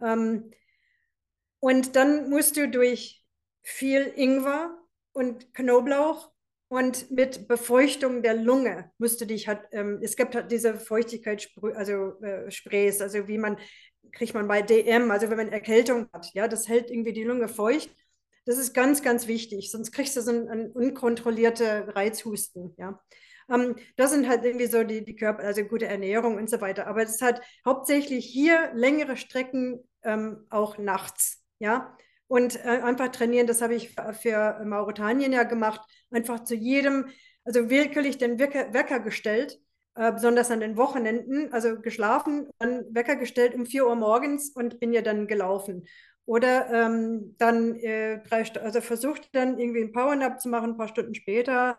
Ähm, und dann musst du durch viel Ingwer und Knoblauch und mit Befeuchtung der Lunge musst du dich halt, ähm, es gibt halt diese Feuchtigkeitssprays, also äh, Sprays, also wie man kriegt man bei DM, also wenn man Erkältung hat, ja, das hält irgendwie die Lunge feucht. Das ist ganz, ganz wichtig, sonst kriegst du so einen, einen unkontrollierten Reizhusten, ja. Ähm, das sind halt irgendwie so die, die Körper, also gute Ernährung und so weiter. Aber es halt hauptsächlich hier längere Strecken ähm, auch nachts, ja. Und äh, einfach trainieren, das habe ich für Mauretanien ja gemacht, einfach zu jedem, also willkürlich den Wecker, Wecker gestellt, äh, besonders an den Wochenenden, also geschlafen, dann Wecker gestellt um 4 Uhr morgens und bin ja dann gelaufen. Oder ähm, dann äh, also versucht dann irgendwie einen Powernap zu machen, ein paar Stunden später.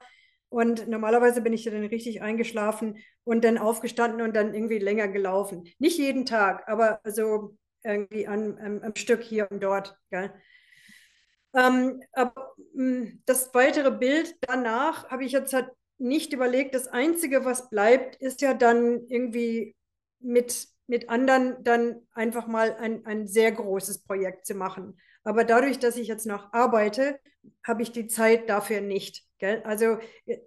Und normalerweise bin ich dann richtig eingeschlafen und dann aufgestanden und dann irgendwie länger gelaufen. Nicht jeden Tag, aber so irgendwie an, am Stück hier und dort. Gell? Ähm, aber mh, hm, das weitere Bild danach habe ich jetzt halt nicht überlegt. Das Einzige, was bleibt, ist ja dann irgendwie mit, mit anderen dann einfach mal ein, ein sehr großes Projekt zu machen. Aber dadurch, dass ich jetzt noch arbeite, habe ich die Zeit dafür nicht. Gell? Also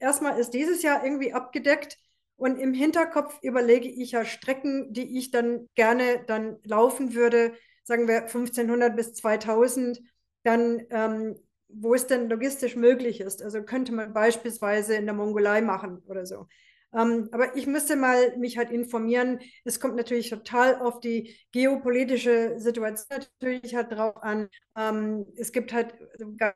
erstmal ist dieses Jahr irgendwie abgedeckt und im Hinterkopf überlege ich ja Strecken, die ich dann gerne dann laufen würde, sagen wir 1500 bis 2000, dann ähm, wo es denn logistisch möglich ist. Also könnte man beispielsweise in der Mongolei machen oder so. Ähm, aber ich müsste mal mich halt informieren. Es kommt natürlich total auf die geopolitische Situation natürlich halt drauf an. Ähm, es gibt halt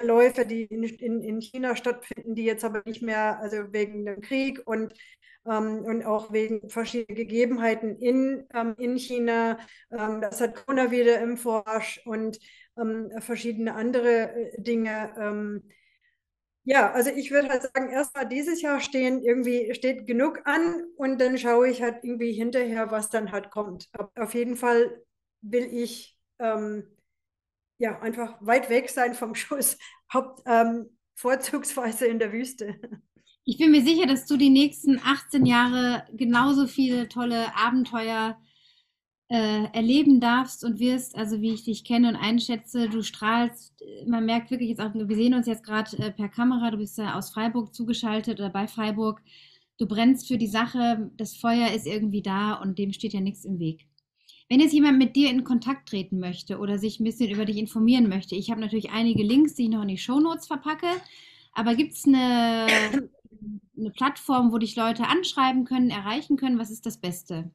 Läufe, die in, in, in, China stattfinden, die jetzt aber nicht mehr, also wegen dem Krieg und, ähm, und auch wegen verschiedener Gegebenheiten in, ähm, in China. Ähm, das hat Corona wieder im Vormarsch und verschiedene andere äh, Dinge. Ja, also ich würde halt sagen, erstmal dieses Jahr stehen irgendwie steht genug an und dann schaue ich halt irgendwie hinterher, was dann halt kommt. Aber auf jeden Fall will ich ähm, ja einfach weit weg sein vom Schuss, Haupt, ähm, vorzugsweise in der Wüste. Ich bin mir sicher, dass du die nächsten 18 Jahre genauso viele tolle Abenteuer äh, erleben darfst und wirst, also wie ich dich kenne und einschätze, du strahlst, man merkt wirklich jetzt auch, wir sehen uns jetzt gerade äh, per Kamera, du bist ja aus Freiburg zugeschaltet oder bei Freiburg, du brennst für die Sache, das Feuer ist irgendwie da und dem steht ja nichts im Weg. Wenn jetzt jemand mit dir in Kontakt treten möchte oder sich ein bisschen über dich informieren möchte, ich habe natürlich einige Links, die ich noch in die Shownotes verpacke, aber gibt es eine, eine Plattform, wo dich Leute anschreiben können, erreichen können? Was ist das Beste?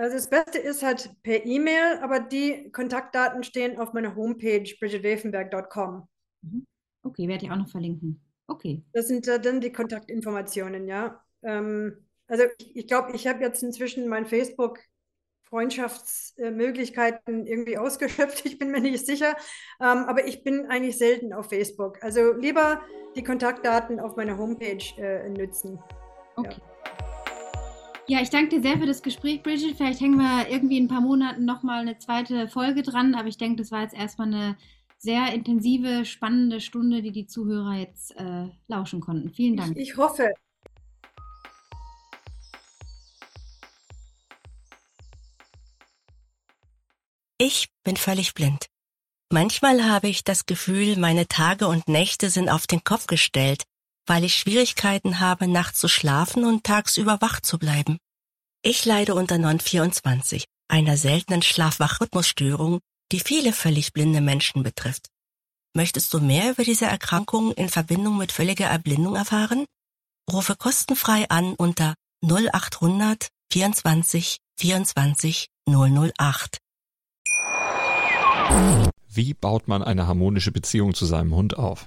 Also das Beste ist halt per E-Mail, aber die Kontaktdaten stehen auf meiner Homepage bridgetwevenberg.com. Mhm. Okay, werde ich auch noch verlinken. Okay. Das sind dann die Kontaktinformationen, ja. Ähm, also ich, ich glaube, ich habe jetzt inzwischen mein Facebook Freundschaftsmöglichkeiten irgendwie ausgeschöpft. Ich bin mir nicht sicher. Ähm, aber ich bin eigentlich selten auf Facebook. Also lieber die Kontaktdaten auf meiner Homepage äh, nützen. Okay. Ja. Ja, ich danke dir sehr für das Gespräch, Bridget. Vielleicht hängen wir irgendwie in ein paar Monaten nochmal eine zweite Folge dran, aber ich denke, das war jetzt erstmal eine sehr intensive, spannende Stunde, die die Zuhörer jetzt äh, lauschen konnten. Vielen Dank. Ich, ich hoffe. Ich bin völlig blind. Manchmal habe ich das Gefühl, meine Tage und Nächte sind auf den Kopf gestellt weil ich Schwierigkeiten habe, nachts zu schlafen und tagsüber wach zu bleiben. Ich leide unter Non-24, einer seltenen Schlafwachrhythmusstörung, die viele völlig blinde Menschen betrifft. Möchtest du mehr über diese Erkrankung in Verbindung mit völliger Erblindung erfahren? Rufe kostenfrei an unter 0800 24 24 008. Wie baut man eine harmonische Beziehung zu seinem Hund auf?